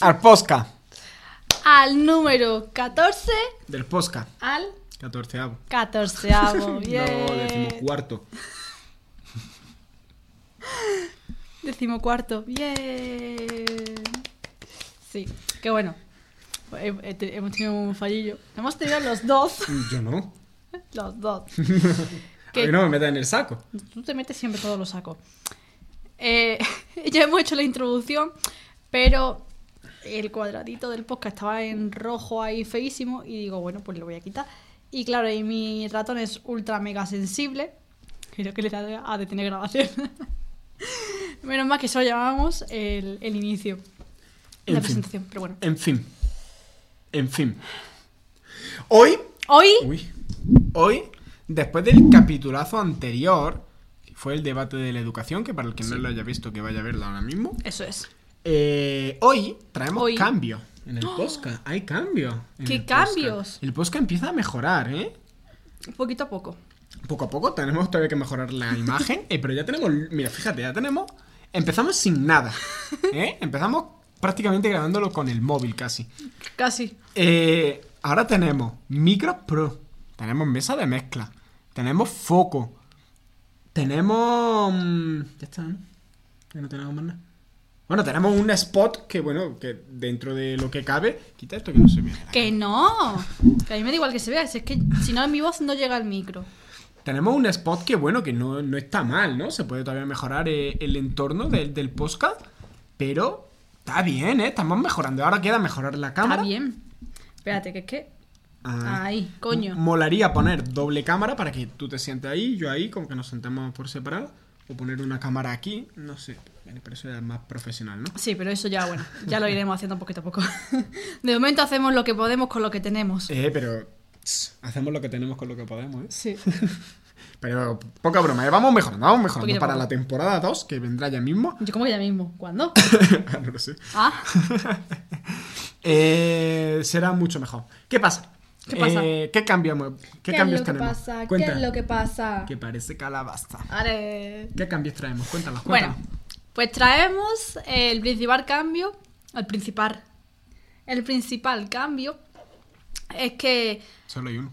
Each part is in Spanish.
al Posca. al número 14, Del Posca. al 14 catorceavo. No, Bien. decimocuarto. Decimocuarto. Bien. Sí, qué bueno. Hemos tenido un fallillo. Hemos tenido los dos. Yo no. Los dos. A Que- mí no me metas en el saco. Tú te metes siempre todos los sacos. Eh, ya hemos hecho la introducción, pero el cuadradito del podcast estaba en rojo ahí feísimo y digo, bueno, pues lo voy a quitar. Y claro, y mi ratón es ultra mega sensible. Creo que le da a detener grabación. Menos mal que eso lo llamamos el, el inicio. En la fin. presentación, pero bueno. En fin. En fin. Hoy. Hoy, Uy. Hoy, después del capitulazo anterior, fue el debate de la educación, que para el que no lo haya visto, que vaya a verlo ahora mismo. eso es. Eh, hoy traemos Hoy. cambio en el podcast. Hay cambio. en ¿Qué el cambios? El podcast empieza a mejorar, ¿eh? Poquito a poco. Poco a poco tenemos todavía que mejorar la imagen, eh, pero ya tenemos, mira, fíjate, ya tenemos, empezamos sin nada, ¿eh? Empezamos prácticamente grabándolo con el móvil casi. Casi. Eh, ahora tenemos micro pro, tenemos mesa de mezcla, tenemos foco, tenemos... mm, Ya está, ¿no? Ya no tenemos más nada. Bueno, tenemos un spot que, bueno, que dentro de lo que cabe, quita esto que no se ve. Que no. Que a mí me da igual que se vea. Si es que si no, mi voz no llega al micro. Tenemos un spot que, bueno, que no, no está mal, ¿no? Se puede todavía mejorar eh, el entorno del, del podcast, pero está bien, ¿eh? Estamos mejorando. Ahora queda mejorar la cámara. Está bien. Espérate, que es que. Ah. Ahí, coño. Molaría poner doble cámara para que tú te sientes ahí, yo ahí, como que nos sentamos por separado. O poner una cámara aquí, no sé. Pero eso ya es más profesional, ¿no? Sí, pero eso ya, bueno, ya lo iremos haciendo poquito a poco. De momento hacemos lo que podemos con lo que tenemos. Eh, pero tss, hacemos lo que tenemos con lo que podemos, ¿eh? Sí. Pero poca broma, ¿eh? vamos mejorando, vamos mejorando. Poquito Para poco. la temporada 2, que vendrá ya mismo. Yo como que ya mismo. ¿Cuándo? no lo sé. Ah, Eh, será mucho mejor. ¿Qué pasa? ¿Qué pasa? Eh, ¿Qué cambios, qué ¿qué, es cambios lo que pasa? ¿Qué es lo que pasa? Que parece calabaza. Are. ¿Qué cambios traemos? Cuéntanos, Bueno, cuéntanos. pues traemos el principal cambio. El principal. El principal cambio es que. Solo hay uno.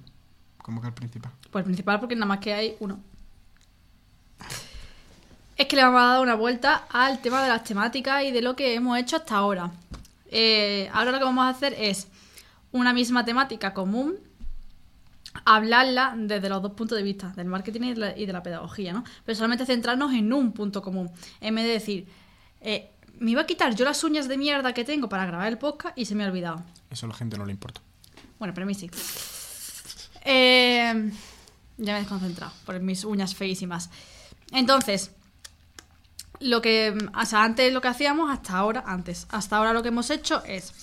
Como que al principal. Pues el principal porque nada más que hay uno. Es que le vamos a dar una vuelta al tema de las temáticas y de lo que hemos hecho hasta ahora. Eh, ahora lo que vamos a hacer es una misma temática común, hablarla desde los dos puntos de vista, del marketing y de la, y de la pedagogía, ¿no? Pero solamente centrarnos en un punto común. En vez de decir, eh, me iba a quitar yo las uñas de mierda que tengo para grabar el podcast y se me ha olvidado. Eso a la gente no le importa. Bueno, pero a mí sí. Eh, ya me he desconcentrado por mis uñas feísimas. Entonces, lo que. O sea, antes lo que hacíamos, hasta ahora, antes. Hasta ahora lo que hemos hecho es.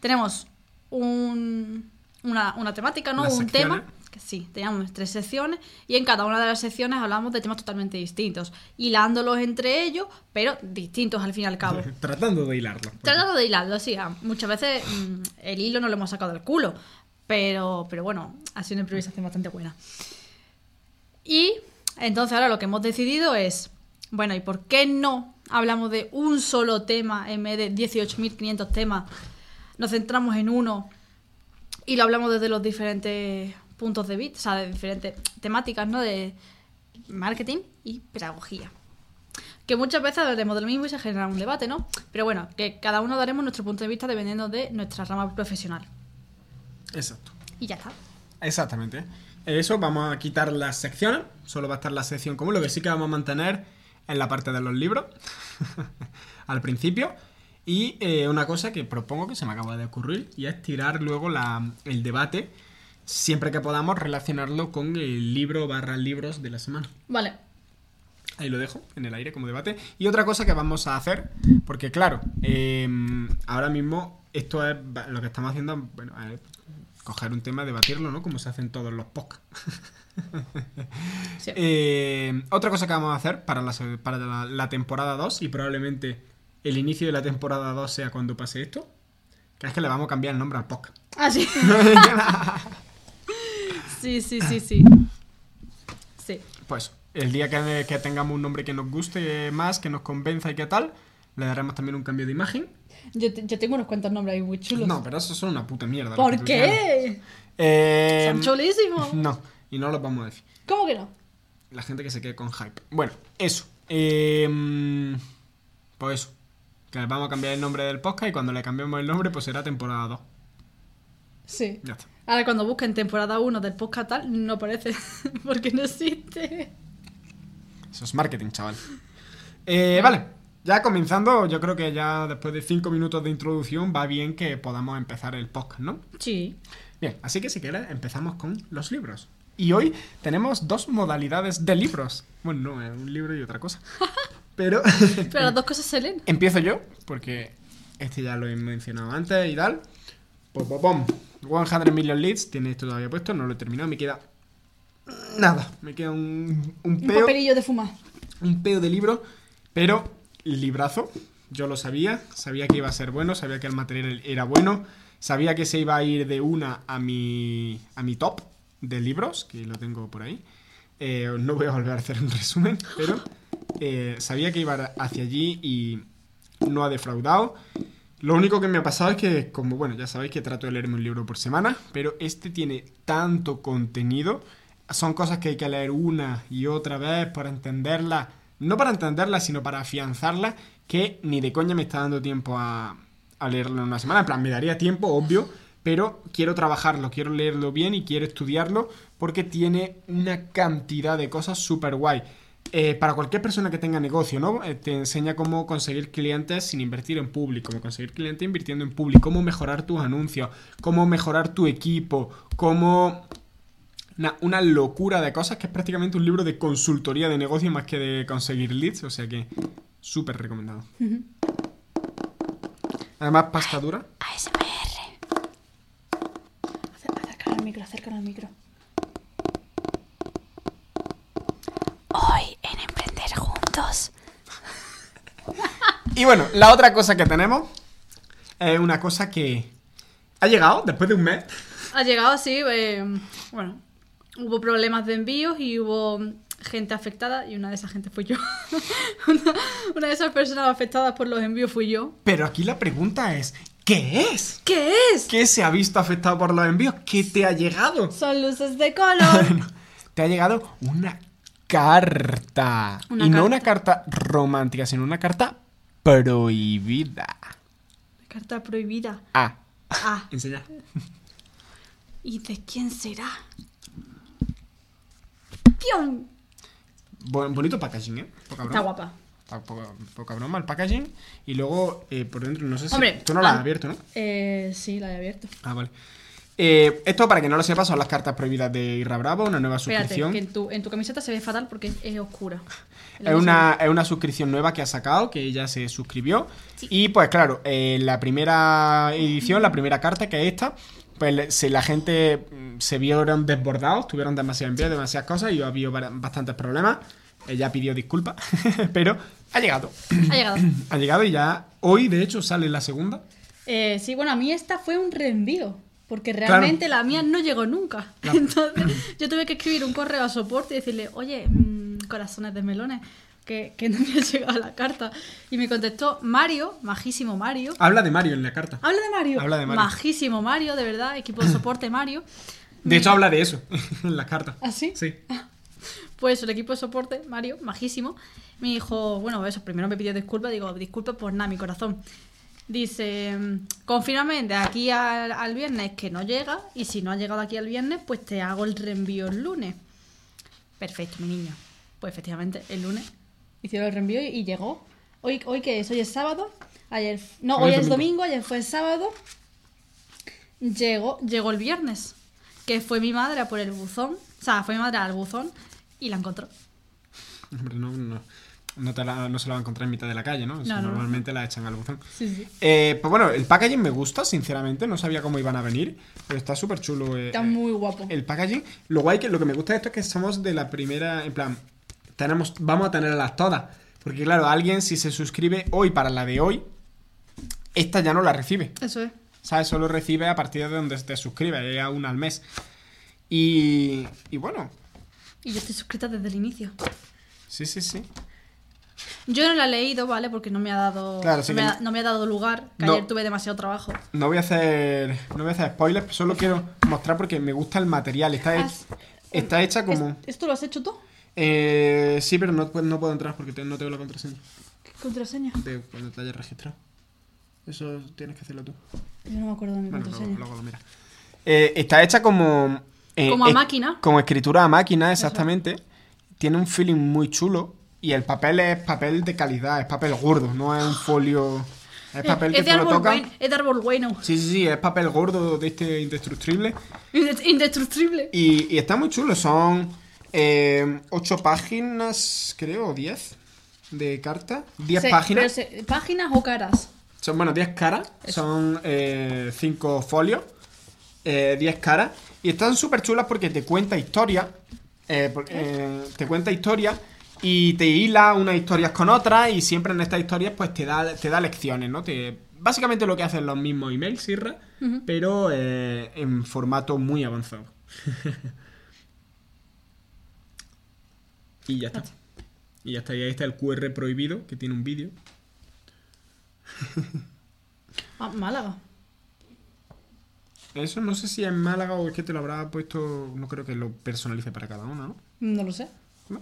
Tenemos un, una, una temática, ¿no? Las un secciones. tema. Que sí, teníamos tres secciones y en cada una de las secciones hablamos de temas totalmente distintos, hilándolos entre ellos, pero distintos al fin y al cabo. Tratando de hilarlo. Tratando de hilarlo, sí. ah, Muchas veces mm, el hilo no lo hemos sacado del culo. Pero, pero bueno, ha sido una improvisación bastante buena. Y entonces ahora lo que hemos decidido es, bueno, ¿y por qué no hablamos de un solo tema en vez de 18.500 temas? Nos centramos en uno y lo hablamos desde los diferentes puntos de vista, o sea, de diferentes temáticas, ¿no? De marketing y pedagogía que muchas veces hablaremos de lo mismo y se genera un debate, ¿no? Pero bueno, que cada uno daremos nuestro punto de vista dependiendo de nuestra rama profesional. Exacto. Y ya está. Exactamente. Eso, vamos a quitar las secciones. Solo va a estar la sección común. Lo que sí que vamos a mantener en la parte de los libros. al principio. Y eh, una cosa que propongo que se me acaba de ocurrir. Y es tirar luego la- el debate. Siempre que podamos relacionarlo con el libro barra libros de la semana. Vale. Ahí lo dejo, en el aire como debate. Y otra cosa que vamos a hacer, porque claro, eh, ahora mismo esto es lo que estamos haciendo, bueno, es coger un tema, debatirlo, ¿no? Como se hacen todos los podcasts. Sí. Eh, otra cosa que vamos a hacer para la, para la, la temporada 2, y probablemente el inicio de la temporada 2 sea cuando pase esto, que es que le vamos a cambiar el nombre al podcast. Ah, sí. sí, sí, sí, sí. Sí. Pues el día que, que tengamos un nombre que nos guste más, que nos convenza y qué tal, Le daremos también un cambio de imagen. Yo, te- yo tengo unos cuantos nombres ahí muy chulos. No, pero eso son una puta mierda. que ¿Por qué? Eh, Son chulísimos. no, y no los vamos a decir. ¿Cómo que no? La gente que se quede con hype. Bueno, eso. Eh, pues eso. Que vamos a cambiar el nombre del podcast y cuando le cambiemos el nombre, pues será temporada 2. Sí. Ya está. Ahora cuando busquen temporada 1 del podcast tal, no aparece. Porque no existe. Eso es marketing, chaval. Eh, vale, ya comenzando, yo creo que ya después de 5 minutos de introducción va bien que podamos empezar el podcast, ¿no? Sí. Bien, así que si quieres empezamos con los libros. Y hoy tenemos dos modalidades de libros. Bueno, no, un libro y otra cosa. Pero Pero las dos cosas se leen. empiezo yo, porque este ya lo he mencionado antes y tal. Pom, pom, pom. 100 Million Leads, tiene esto todavía puesto, no lo he terminado, me queda nada, me queda un, un Un peo papelillo de fumar. un peo de libro, pero librazo. Yo lo sabía, sabía que iba a ser bueno, sabía que el material era bueno, sabía que se iba a ir de una a mi, a mi top de libros, que lo tengo por ahí. Eh, no voy a volver a hacer un resumen, pero eh, sabía que iba hacia allí y no ha defraudado. Lo único que me ha pasado es que, como bueno, ya sabéis que trato de leerme un libro por semana, pero este tiene tanto contenido, son cosas que hay que leer una y otra vez para entenderla, no para entenderla, sino para afianzarla, que ni de coña me está dando tiempo a, a leerlo en una semana. En plan, me daría tiempo, obvio, pero quiero trabajarlo, quiero leerlo bien y quiero estudiarlo porque tiene una cantidad de cosas súper guay. Eh, para cualquier persona que tenga negocio, ¿no? Eh, te enseña cómo conseguir clientes sin invertir en público, cómo conseguir clientes invirtiendo en público, cómo mejorar tus anuncios, cómo mejorar tu equipo, cómo... Una, una locura de cosas que es prácticamente un libro de consultoría de negocio más que de conseguir leads, o sea que súper recomendado. Además, pasta dura. ASMR. Acércalo al micro, acércalo al micro. Hoy en Y bueno, la otra cosa que tenemos es una cosa que ha llegado después de un mes. Ha llegado así, eh, bueno, hubo problemas de envíos y hubo gente afectada y una de esas gente fui yo. una, una de esas personas afectadas por los envíos fui yo. Pero aquí la pregunta es, ¿qué es? ¿Qué es? ¿Qué se ha visto afectado por los envíos? ¿Qué te ha llegado? Son luces de color. te ha llegado una carta. Una y no una carta romántica, sino una carta prohibida. Carta prohibida. Ah, Ah, enseña. ¿y de quién será? ¡Pium! Bon- bonito packaging, ¿eh? Poca Está guapa. Poca, poca broma el packaging. Y luego, eh, por dentro, no sé si... Hombre, Tú no la has ah. abierto, ¿no? Eh, sí, la he abierto. Ah, vale. Eh, esto, para que no lo sepas, son las cartas prohibidas de Irra Bravo, una nueva Espérate, suscripción. que en tu, en tu camiseta se ve fatal porque es oscura. Es una, es una suscripción nueva que ha sacado, que ella se suscribió. Y pues claro, eh, la primera edición, la primera carta, que es esta, pues la gente mm, se vieron desbordados, tuvieron demasiado envío, demasiadas cosas y había ba- bastantes problemas. Ella pidió disculpas, pero ha llegado. Ha llegado. Ha llegado y ya hoy, de hecho, sale la segunda. Eh, sí, bueno, a mí esta fue un reenvío. Porque realmente la mía no llegó nunca. Entonces, yo tuve que escribir un correo a soporte y decirle, oye, mm, corazones de melones, que, que no me ha llegado la carta. Y me contestó Mario, majísimo Mario. Habla de Mario en la carta. Habla de Mario. Habla de Mario. Majísimo Mario, de verdad, equipo de soporte Mario. De hecho, habla de eso en la carta. ¿Ah, sí? Sí. Pues el equipo de soporte, Mario, majísimo, me dijo, bueno, eso, primero me pidió disculpas, digo, disculpas por nada, mi corazón. Dice, confírmame de aquí al, al viernes que no llega, y si no ha llegado aquí al viernes, pues te hago el reenvío el lunes. Perfecto, mi niño. Pues efectivamente, el lunes hicieron el reenvío y, y llegó. Hoy, hoy qué es, hoy es sábado, ayer, no, Hoy hoy es domingo. domingo, ayer fue sábado. Llegó, llegó el viernes, que fue mi madre a por el buzón, o sea, fue mi madre al buzón y la encontró. Hombre, no, no, no, te la- no se la va a encontrar en mitad de la calle, ¿no? Normalmente la echan al buzón. Sí, sí. Eh, pues bueno, el packaging me gusta, sinceramente. No sabía cómo iban a venir, pero está súper chulo. eh, Está muy guapo. El packaging. Lo guay que lo que me gusta de esto es que somos de la primera. En plan, tenemos, vamos a tenerlas todas. Porque claro, alguien si se suscribe hoy para la de hoy, esta ya no la recibe. Eso es. ¿Sabes? Solo recibe a partir de donde te suscribes, llega una al mes. Y, y bueno, Y yo estoy suscrita desde el inicio. sí, sí, sí. Yo no la he leído, ¿vale? Porque no me ha dado, Claro, no, me ha, no me ha dado lugar, que No. ayer tuve demasiado trabajo. No voy a hacer. No voy a hacer spoilers, solo quiero mostrar porque me gusta el material. Está, he- está hecha como. ¿Es- ¿Esto lo has hecho tú? Eh, sí, pero no, pu- no puedo entrar porque te- no tengo la contraseña ¿Qué contraseña? de cuando te hayas registrado. Eso tienes que hacerlo tú. Yo no me acuerdo de mi Bueno, contraseña. luego lo mira. Eh, está hecha como. eh, Como a máquina. Como escritura a máquina, exactamente. Tiene un feeling muy chulo. Y el papel es papel de calidad, es papel gordo, no es un folio. Es papel es, que de tú lo árbol tocas. bueno, es de árbol bueno. Sí, sí, sí, es papel gordo de este indestructible. Inde- Indestructible. Y, y está muy chulo, son eh, 8 páginas, creo, 10 de carta. 10 Sí, páginas. se- ¿Páginas o caras? Son, bueno, 10 caras. Son 5 folios. eh, 10 caras. Y están súper chulas porque te cuenta historia. eh, eh, te cuenta historia. Y te hila unas historias con otras. Y siempre en estas historias, pues te da, te da lecciones, ¿no? Te, básicamente lo que hacen los mismos emails, Sirra. Pero eh, en formato muy avanzado. y ya está. Y ya está. Y ahí está el QR prohibido, que tiene un vídeo. Ah, Málaga. Eso no sé si es Málaga o es que te lo habrá puesto. No creo que lo personalice para cada uno, ¿no? No lo sé. No.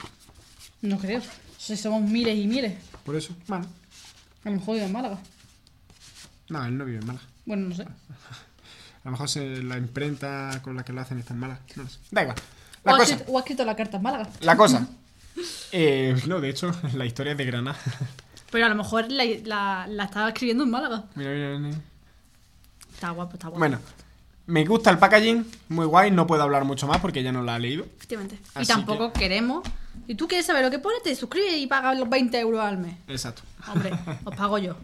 No creo. Si somos miles y miles. Por eso. Bueno. A lo mejor vive en Málaga. No, él no vive en Málaga. Bueno, no sé. A lo mejor se- la imprenta con la que lo hacen está en Málaga. No lo sé. Da igual. O La ha, escrito, o ha escrito la carta en Málaga. La cosa. Eh, no, de hecho, la historia es de Granada. Pero a lo mejor la, la, la estaba escribiendo en Málaga. mira, mira, mira. Está guapo, está guapo. Bueno. Me gusta el packaging, muy guay, no puedo hablar mucho más porque ya no la he leído. Efectivamente. Y tampoco queremos. Si tú quieres saber lo que pone, te suscribes y pagas los 20 euros al mes. Exacto. Hombre, os pago yo.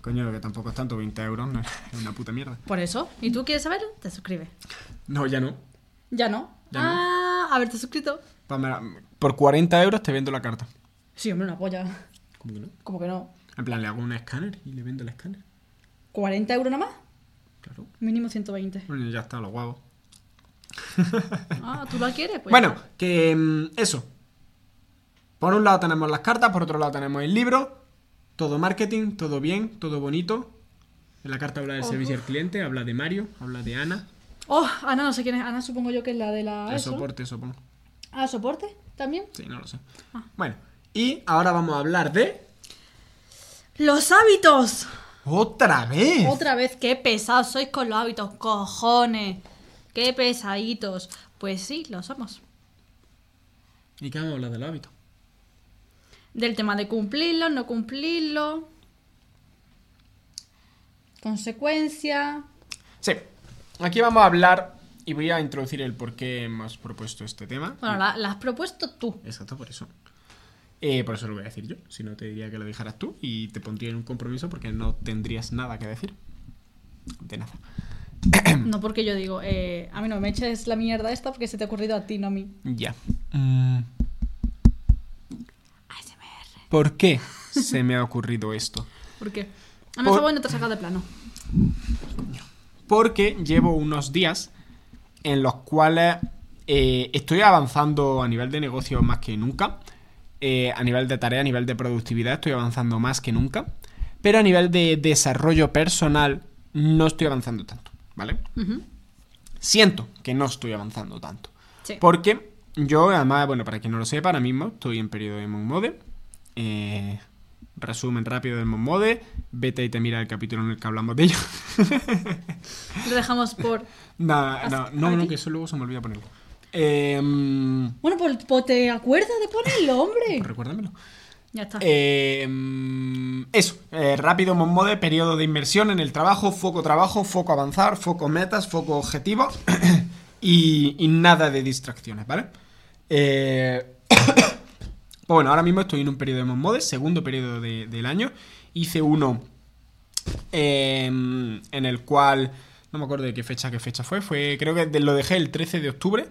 Coño, que tampoco es tanto, 20 euros, no es una puta mierda. Por eso. ¿Y tú quieres saberlo? Te suscribes. No, ya no. Ya no. Ya no. ah, haberte suscrito. Pa- mira, Por 40 euros te vendo la carta. Sí, hombre, una polla. ¿Cómo que no? Como que no. En plan, le hago un escáner y le vendo el escáner. ¿40 euros nada más? Claro. Mínimo 120. Bueno, ya está, los guavos. Ah, ¿tú la quieres? Pues bueno, que mm, eso. Por un lado tenemos las cartas, por otro lado tenemos el libro. Todo marketing, todo bien, todo bonito. En la carta habla del servicio al cliente, habla de Mario, habla de Ana. Oh, Ana, no sé quién es. Ana supongo yo que es la de la... el soporte, supongo. Ah, ¿soporte? ¿También? Sí, no lo sé. Ah. Bueno, y ahora vamos a hablar de. ¡Los hábitos! ¡Otra vez! Otra vez, qué pesados sois con los hábitos, cojones. Qué pesaditos. Pues sí, lo somos. ¿Y qué vamos a hablar del hábito? Del tema de cumplirlo, no cumplirlo. Consecuencia. Sí, aquí vamos a hablar y voy a introducir el por qué hemos propuesto este tema. Bueno, la, la has propuesto tú. Exacto, por eso. Eh, por eso lo voy a decir yo. Si no, te diría que lo dijeras tú y te pondría en un compromiso porque no tendrías nada que decir. De nada. No porque yo digo, eh, a mí no me eches la mierda esta porque se te ha ocurrido a ti, no a mí. Ya. Mm. ¿Por qué se me ha ocurrido esto? ¿Por qué? A mí favor no te de plano. Porque llevo unos días en los cuales eh, estoy avanzando a nivel de negocio más que nunca. Eh, a nivel de tarea, a nivel de productividad, estoy avanzando más que nunca. Pero a nivel de desarrollo personal, no estoy avanzando tanto, ¿vale? Siento que no estoy avanzando tanto. Sí. Porque yo, además, bueno, para quien no lo sepa, ahora mismo estoy en periodo de Monmode. Eh, resumen rápido del Monmode. Vete y te mira el capítulo en el que hablamos de ello. Lo dejamos por. No, no, no, no, aquí? que eso luego se me olvida ponerlo. Eh, mm, Bueno, pues, pues te acuerdas de ponerlo, hombre. recuérdamelo. Ya está. Eh, mm, eso, eh, rápido Monmode, periodo de inmersión en el trabajo, foco trabajo, foco avanzar, foco metas, foco objetivo y, y nada de distracciones, ¿vale? Eh, pues bueno, ahora mismo estoy en un periodo de Monmode, segundo periodo de- del año. Hice uno eh, en el cual, no me acuerdo de qué fecha, qué fecha fue, fue creo que lo dejé el 13 de octubre.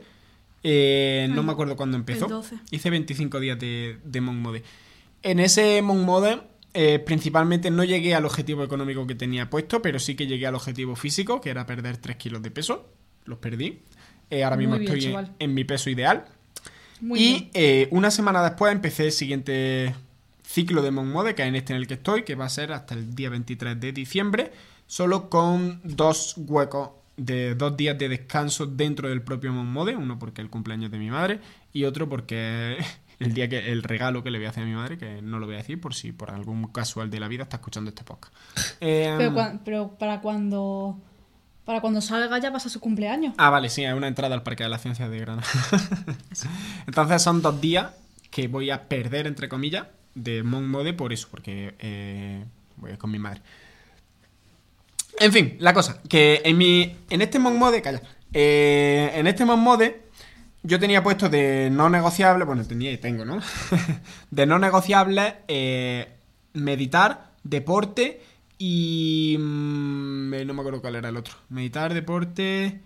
Eh, no me acuerdo cuándo empezó. el 12. Hice 25 días de, de Monk Mode. En ese Monk Mode, eh, principalmente no llegué al objetivo económico que tenía puesto, pero sí que llegué al objetivo físico, que era perder 3 kilos de peso. Los perdí. Eh, ahora Muy mismo bien, estoy en mi peso ideal. Muy y eh, una semana después empecé el siguiente ciclo de Monmode, que es en este en el que estoy, que va a ser hasta el día 23 de diciembre, solo con dos huecos de dos días de descanso dentro del propio Monmode, uno porque es el cumpleaños de mi madre y otro porque el día que el regalo que le voy a hacer a mi madre, que no lo voy a decir por si por algún casual de la vida está escuchando este podcast. Pero, Em, pero para cuando para cuando salga ya pasa su cumpleaños. Ah, vale, sí, es una entrada al Parque de la Ciencia de Granada. Entonces son dos días que voy a perder, entre comillas, de Monk Mode por eso, porque eh, voy con mi madre. En fin, la cosa, que en mi. En este Monk Mode, calla. eh, en este Monk Mode, yo tenía puesto de no negociable, bueno, tenía y tengo, ¿no? de no negociable, eh, meditar, deporte y. mm, no me acuerdo cuál era el otro. Meditar, deporte.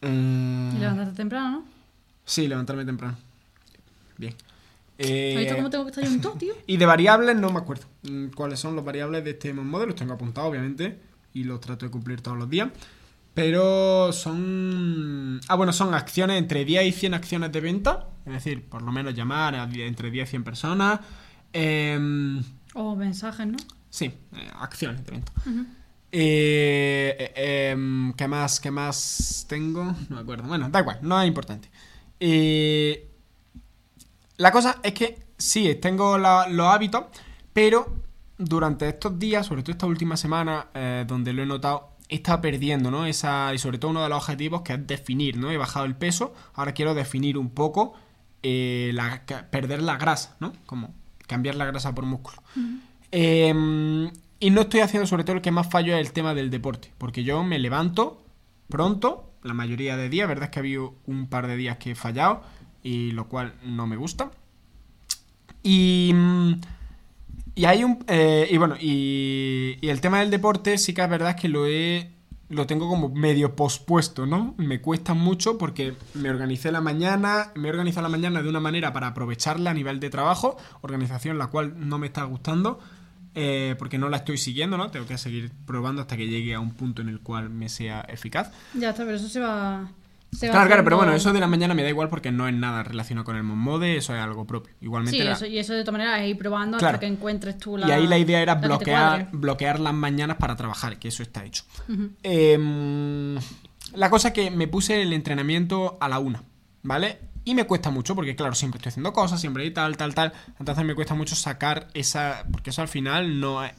mm, Y levantarte temprano, ¿no? Sí, levantarme temprano. Bien. ¿Has Eh, visto cómo tengo que estar yo en todo, tío? y de variables no me acuerdo mm, cuáles son los variables de este modelo. Los tengo apuntados, obviamente, y los trato de cumplir todos los días. Pero son... Ah, bueno, son acciones entre 10 y 100 acciones de venta. Es decir, por lo menos llamar a entre 10 y 100 personas. Em, O mensajes, ¿no? Sí, eh. Ujú. Eh, eh, em, ¿Qué más? ¿Qué más tengo? No me acuerdo. Bueno, da igual, no es importante. Eh, la cosa es que sí, tengo la- los hábitos, pero durante estos días, sobre todo esta última semana, donde lo he notado, he estado perdiendo, ¿no? Esa, y sobre todo uno de los objetivos que es definir, ¿no? He bajado el peso, ahora quiero definir un poco, eh, la- perder la grasa, ¿no? Como cambiar la grasa por músculo. Eh, y no estoy haciendo, sobre todo, el que más fallo es el tema del deporte. Porque yo me levanto pronto, la mayoría de días. Verdad es que ha habido un par de días que he fallado, y lo cual no me gusta. Y. mm, Y hay un. eh, y bueno, y, y el tema del deporte, sí que es verdad que lo he. Lo tengo como medio pospuesto, ¿no? Me cuesta mucho porque me organicé la mañana, me he organizado la mañana de una manera para aprovecharla a nivel de trabajo, organización la cual no me está gustando, eh, porque no la estoy siguiendo, ¿no? Tengo que seguir probando hasta que llegue a un punto en el cual me sea eficaz. Ya está, pero eso se va. se Claro, claro, pero bueno, eso de la mañana me da igual porque no es nada relacionado con el Monmode, eso es algo propio. Igualmente Sí, la- eso, y eso de todas maneras es ir probando Claro. hasta que encuentres tú la. Y ahí la idea era la bloquear, bloquear las mañanas para trabajar, que eso está hecho. Em, la cosa es que me puse el entrenamiento a la una, ¿vale? Y me cuesta mucho porque, claro, siempre estoy haciendo cosas, siempre y tal, tal, tal. Entonces me cuesta mucho sacar esa... Porque eso al final no es...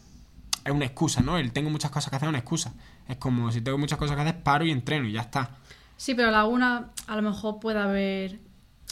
Es una excusa, ¿no? El tengo muchas cosas que hacer es una excusa. Es como si tengo muchas cosas que hacer, paro y entreno y ya está. Sí, pero la una a lo mejor puede haber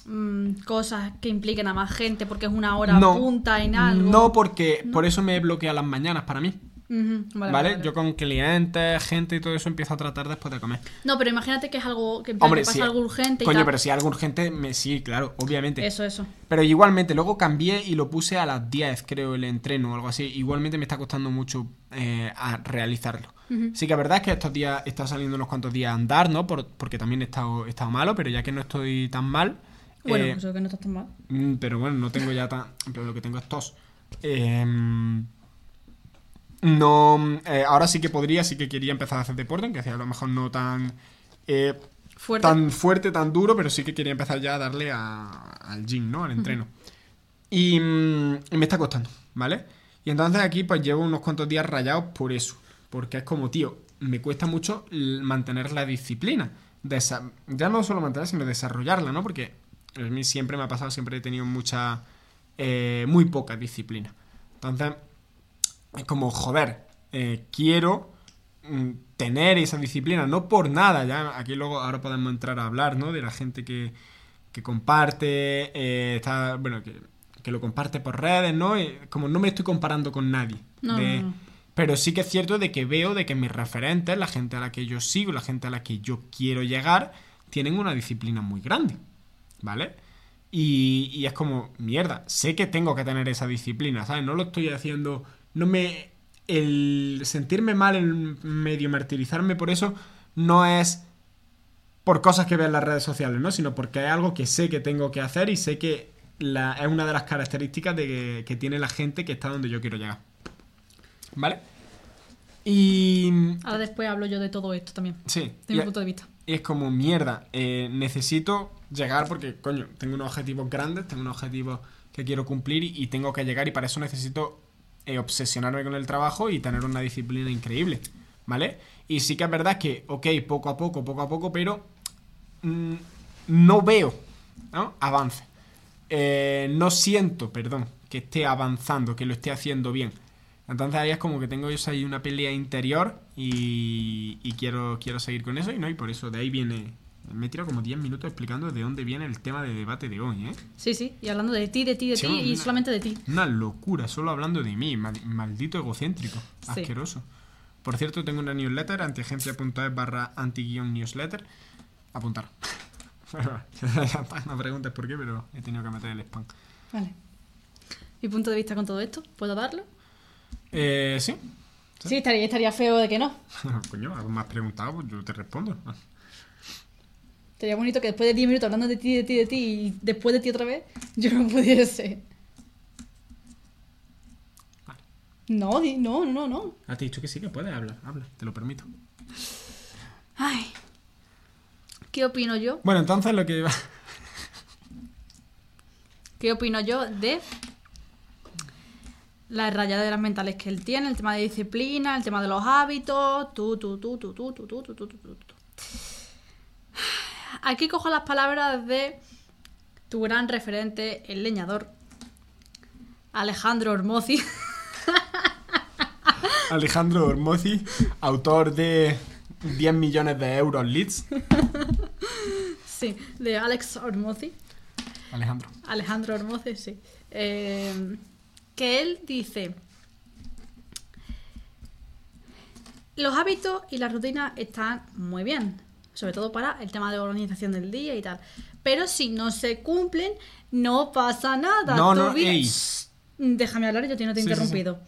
mm, cosas que impliquen a más gente porque es una hora punta en algo. No, porque por eso me bloquea las mañanas para mí. Vale, ¿Vale? vale, vale. Yo con clientes, gente y todo eso empiezo a tratar después de comer. No, pero imagínate que es algo que, Hombre, que pasa sí. algo urgente y Coño, tal. pero si algo urgente, me, sí, claro, obviamente. Eso, eso. Pero igualmente, luego cambié y lo puse a las 10, creo, el entreno o algo así. Igualmente me está costando mucho eh, a realizarlo. Sí que es verdad es que estos días está saliendo unos cuantos días a andar, ¿no? Por- porque también he estado, he estado malo, pero ya que no estoy tan mal. Bueno, eh, eso que no estás tan mal. mm, pero bueno, no tengo ya tan. Pero lo que tengo es tos. Em, no. eh, ahora sí que podría, sí que quería empezar a hacer deporte, aunque sea a lo mejor no tan. eh, Fuerte. tan fuerte, tan duro, pero sí que quería empezar ya a darle a- al gym, ¿no? Al entreno. y, mm, y me está costando, ¿vale? Y entonces aquí pues llevo unos cuantos días rayados por eso. Porque es como, tío, me cuesta mucho mantener la disciplina. Desa- ya no solo mantener, sino desarrollarla, ¿no? Porque a mí siempre me ha pasado, siempre he tenido mucha... eh, muy poca disciplina. Entonces, es como, joder, eh, quiero mm, tener esa disciplina, no por nada, ya aquí luego ahora podemos entrar a hablar, ¿no? De la gente que, que comparte, eh, está, bueno, que, que lo comparte por redes, ¿no? Eh, como no me estoy comparando con nadie. No, de- no, no. Pero sí que es cierto de que veo de que mis referentes, la gente a la que yo sigo, la gente a la que yo quiero llegar, tienen una disciplina muy grande, ¿vale? Y, y es como, mierda, sé que tengo que tener esa disciplina, ¿sabes? No lo estoy haciendo, no me... El sentirme mal, el medio martirizarme por eso, no es por cosas que veo en las redes sociales, ¿no? Sino porque es algo que sé que tengo que hacer y sé que la- es una de las características de que, que tiene la gente que está donde yo quiero llegar. ¿Vale? Y... Ahora después hablo yo de todo esto también. Sí. De mi punto de vista. es como mierda. eh, necesito llegar porque, coño, tengo unos objetivos grandes, tengo unos objetivos que quiero cumplir y, y tengo que llegar y para eso necesito eh, obsesionarme con el trabajo y tener una disciplina increíble, ¿vale? Y sí que es verdad que, ok, poco a poco, poco a poco, pero mm, no veo ¿no? avance. Eh, no siento, perdón, que esté avanzando, que lo esté haciendo bien. Entonces ahí es como que tengo yo ahí una pelea interior y, y quiero, quiero seguir con eso y no, y por eso de ahí viene... Me he tirado como 10 minutos explicando de dónde viene el tema de debate de hoy, ¿eh? Sí, sí, y hablando de ti, de ti, de Sí, ti y solamente de ti. Una locura, solo hablando de mí, mal- maldito egocéntrico, Sí. asqueroso. Por cierto, tengo una newsletter, antiagencia.es barra anti-newsletter. Apuntar. no preguntes por qué, pero he tenido que meter el spam. Vale. Mi punto de vista con todo esto, ¿puedo darlo? Eh, sí. Sí, estaría, estaría feo de que no. Coño, algo más preguntado, pues yo te respondo. Sería bonito que después de 10 minutos hablando de ti, de ti, de ti y después de ti otra vez, yo no pudiese. Vale. No, di- no, no, no. Ah, te he dicho que sí que puedes hablar, habla, te lo permito. Ay. ¿Qué opino yo? Bueno, entonces lo que... ¿Qué opino yo de las rayaderas mentales que él tiene, el tema de disciplina, el tema de los hábitos, tú, tú, tú, tú, tú, tú, tú, tú, tú, tú, tú, tú. Aquí cojo las palabras de tu gran referente, el leñador, Alejandro Ormozi. Alejandro Ormozi, autor de 10 millones de euros leads. sí, de Alex Ormozi. Alejandro. Alejandro sí. Eh, que él dice: Los hábitos y las rutinas están muy bien, sobre todo para el tema de organización del día y tal. Pero si no se cumplen, no pasa nada. No, no, ey. Déjame hablar, yo te no te he Sí, sí, sí. interrumpido.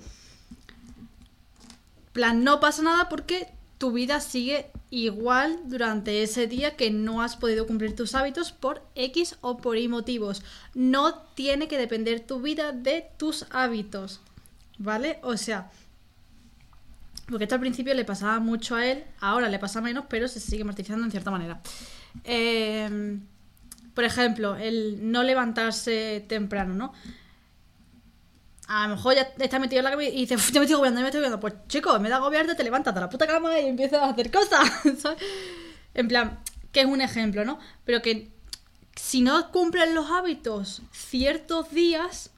plan, no pasa nada porque tu vida sigue igual durante ese día que no has podido cumplir tus hábitos por X o por Y motivos. No tiene que depender tu vida de tus hábitos. ¿Vale? O sea, porque esto al principio le pasaba mucho a él, ahora le pasa menos, pero se sigue martirizando en cierta manera. Eh, por ejemplo, el no levantarse temprano, ¿no? A lo mejor ya está metido en la cama y dice, "Uf, ya me estoy agobiando, ya me estoy agobiando. Pues chico, vez de agobiarte, te levantas de la puta cama y empiezas a hacer cosas. ¿sabes? En plan, que es un ejemplo, ¿no? Pero que si no cumplen los hábitos ciertos días,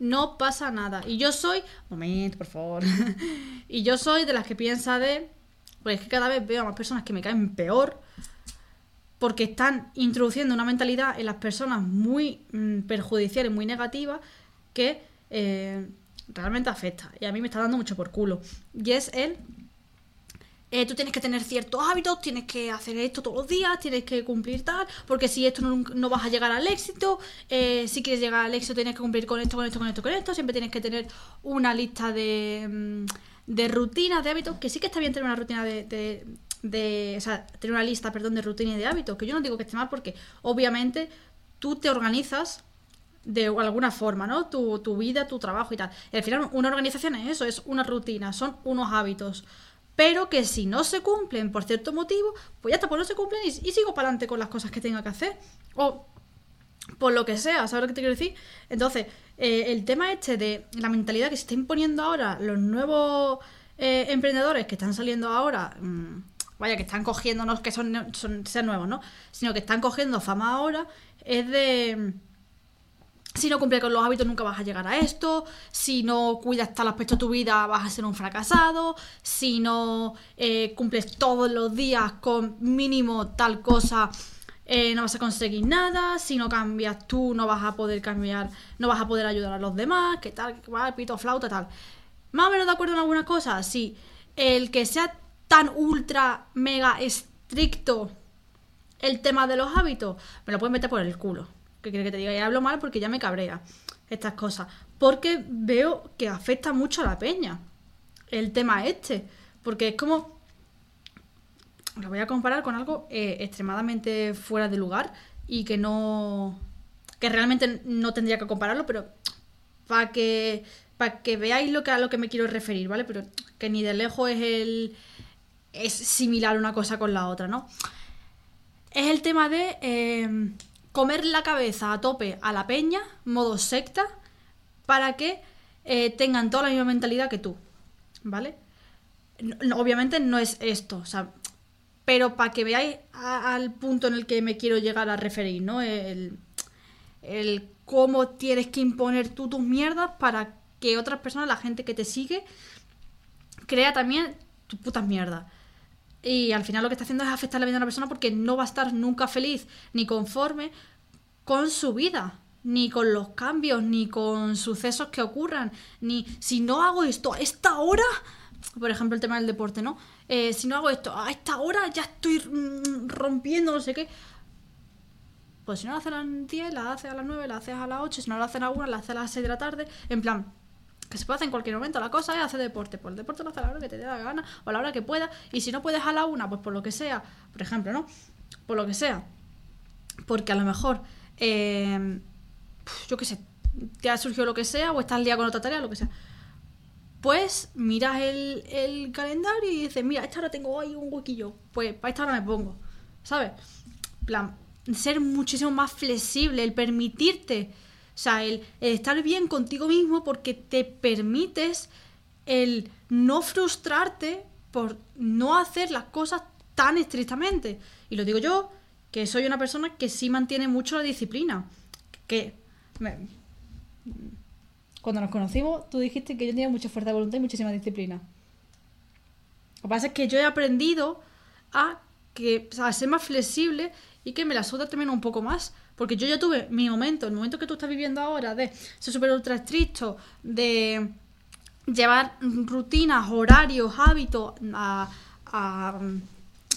no pasa nada. Y yo soy. Momento, por favor. y yo soy de las que piensa de. Pues es que cada vez veo a más personas que me caen peor. Porque están introduciendo una mentalidad en las personas muy mm, perjudicial y muy negativa que eh, realmente afecta. Y a mí me está dando mucho por culo. Y es el. Eh, tú tienes que tener ciertos hábitos, tienes que hacer esto todos los días, tienes que cumplir tal, porque si esto no, no vas a llegar al éxito, eh, si quieres llegar al éxito tienes que cumplir con esto, con esto, con esto, con esto, siempre tienes que tener una lista de, mm, de rutinas, de hábitos, que sí que está bien tener una rutina de, de, de- o sea, tener una lista, perdón, de rutinas y de hábitos, que yo no digo que esté mal porque obviamente tú te organizas de alguna forma, ¿no? Tu, tu vida, tu trabajo y tal. Y al final una organización es eso, es una rutina, son unos hábitos. Pero que si no se cumplen por cierto motivo, pues ya está, pues no se cumplen y, sigo para adelante con las cosas que tenga que hacer. O por lo que sea, ¿sabes lo que te quiero decir? Entonces, eh, el tema este de la mentalidad que se está imponiendo ahora los nuevos eh, emprendedores que están saliendo ahora, mm, vaya, que están cogiendo, no es que son, son, sean nuevos, ¿no? Sino que están cogiendo fama ahora, es de si no cumples con los hábitos nunca vas a llegar a esto, si no cuidas tal aspecto de tu vida vas a ser un fracasado, si no eh, cumples todos los días con mínimo tal cosa eh, no vas a conseguir nada, si no cambias tú no vas a poder cambiar, no vas a poder ayudar a los demás, que tal, que va, pito, flauta, tal. Más o menos de acuerdo en algunas cosas, sí. El que sea tan ultra, mega estricto el tema de los hábitos, me lo pueden meter por el culo. ¿Qué quiere que te diga? Y hablo mal porque ya me cabrea estas cosas. Porque veo que afecta mucho a la peña el tema este. Porque es como. Lo voy a comparar con algo eh, extremadamente fuera de lugar y que no. que realmente no tendría que compararlo, pero para que. para que veáis lo que, a lo que me quiero referir, ¿vale? Pero que ni de lejos es el. es similar una cosa con la otra, ¿no? es el tema de eh, comer la cabeza a tope a la peña, modo secta, para que eh, tengan toda la misma mentalidad que tú. ¿Vale? Obviamente no es esto, o sea, pero para que veáis al punto en el que me quiero llegar a referir, ¿no? El, el cómo tienes que imponer tú tus mierdas para que otras personas, la gente que te sigue, crea también tus putas mierdas. Y al final lo que está haciendo es afectar la vida de una persona porque no va a estar nunca feliz ni conforme con su vida, ni con los cambios, ni con sucesos que ocurran, ni si no hago esto a esta hora, por ejemplo el tema del deporte, ¿no? Eh, si no hago esto a esta hora ya estoy mm, rompiendo no sé qué. Pues si no lo haces a las 10, la haces a las 9, la haces a las 8, si no lo haces a las 1, la haces a las 6 de la tarde, en plan, que se puede hacer en cualquier momento. La cosa es hacer deporte. Pues el deporte lo haces a la hora que te dé la gana o a la hora que puedas. Y si no puedes a la una, pues por lo que sea, por ejemplo, ¿no? Por lo que sea. Porque a lo mejor, eh, yo qué sé, te ha surgido lo que sea o estás al día con otra tarea, lo que sea. Pues miras el, el calendario y dices, mira, esta hora tengo ahí un huequillo. Pues para esta hora me pongo. ¿Sabes? Plan, ser muchísimo más flexible, el permitirte. O sea, el, estar bien contigo mismo porque te permites el no frustrarte por no hacer las cosas tan estrictamente. Y lo digo yo, que soy una persona que sí mantiene mucho la disciplina. Que cuando nos conocimos, tú dijiste que yo tenía mucha fuerza de voluntad y muchísima disciplina. Lo que pasa es que yo he aprendido a, que, a ser más flexible y que me la suda también un poco más. Porque yo ya tuve mi momento, el momento que tú estás viviendo ahora, de ser súper ultra estricto, de llevar rutinas, horarios, hábitos a, a,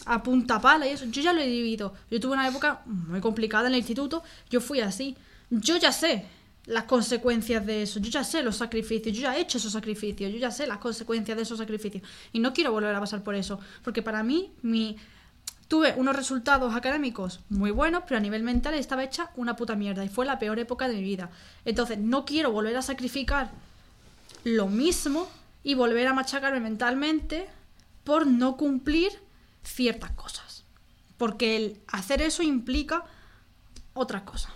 a punta pala y eso. Yo ya lo he vivido. Yo tuve una época muy complicada en el instituto. Yo fui así. Yo ya sé las consecuencias de eso. Yo ya sé los sacrificios. Yo ya he hecho esos sacrificios. Yo ya sé las consecuencias de esos sacrificios. Y no quiero volver a pasar por eso. Porque para mí, mi. Tuve unos resultados académicos muy buenos, pero a nivel mental estaba hecha una puta mierda y fue la peor época de mi vida. Entonces, no quiero volver a sacrificar lo mismo y volver a machacarme mentalmente por no cumplir ciertas cosas. Porque el hacer eso implica otras cosas.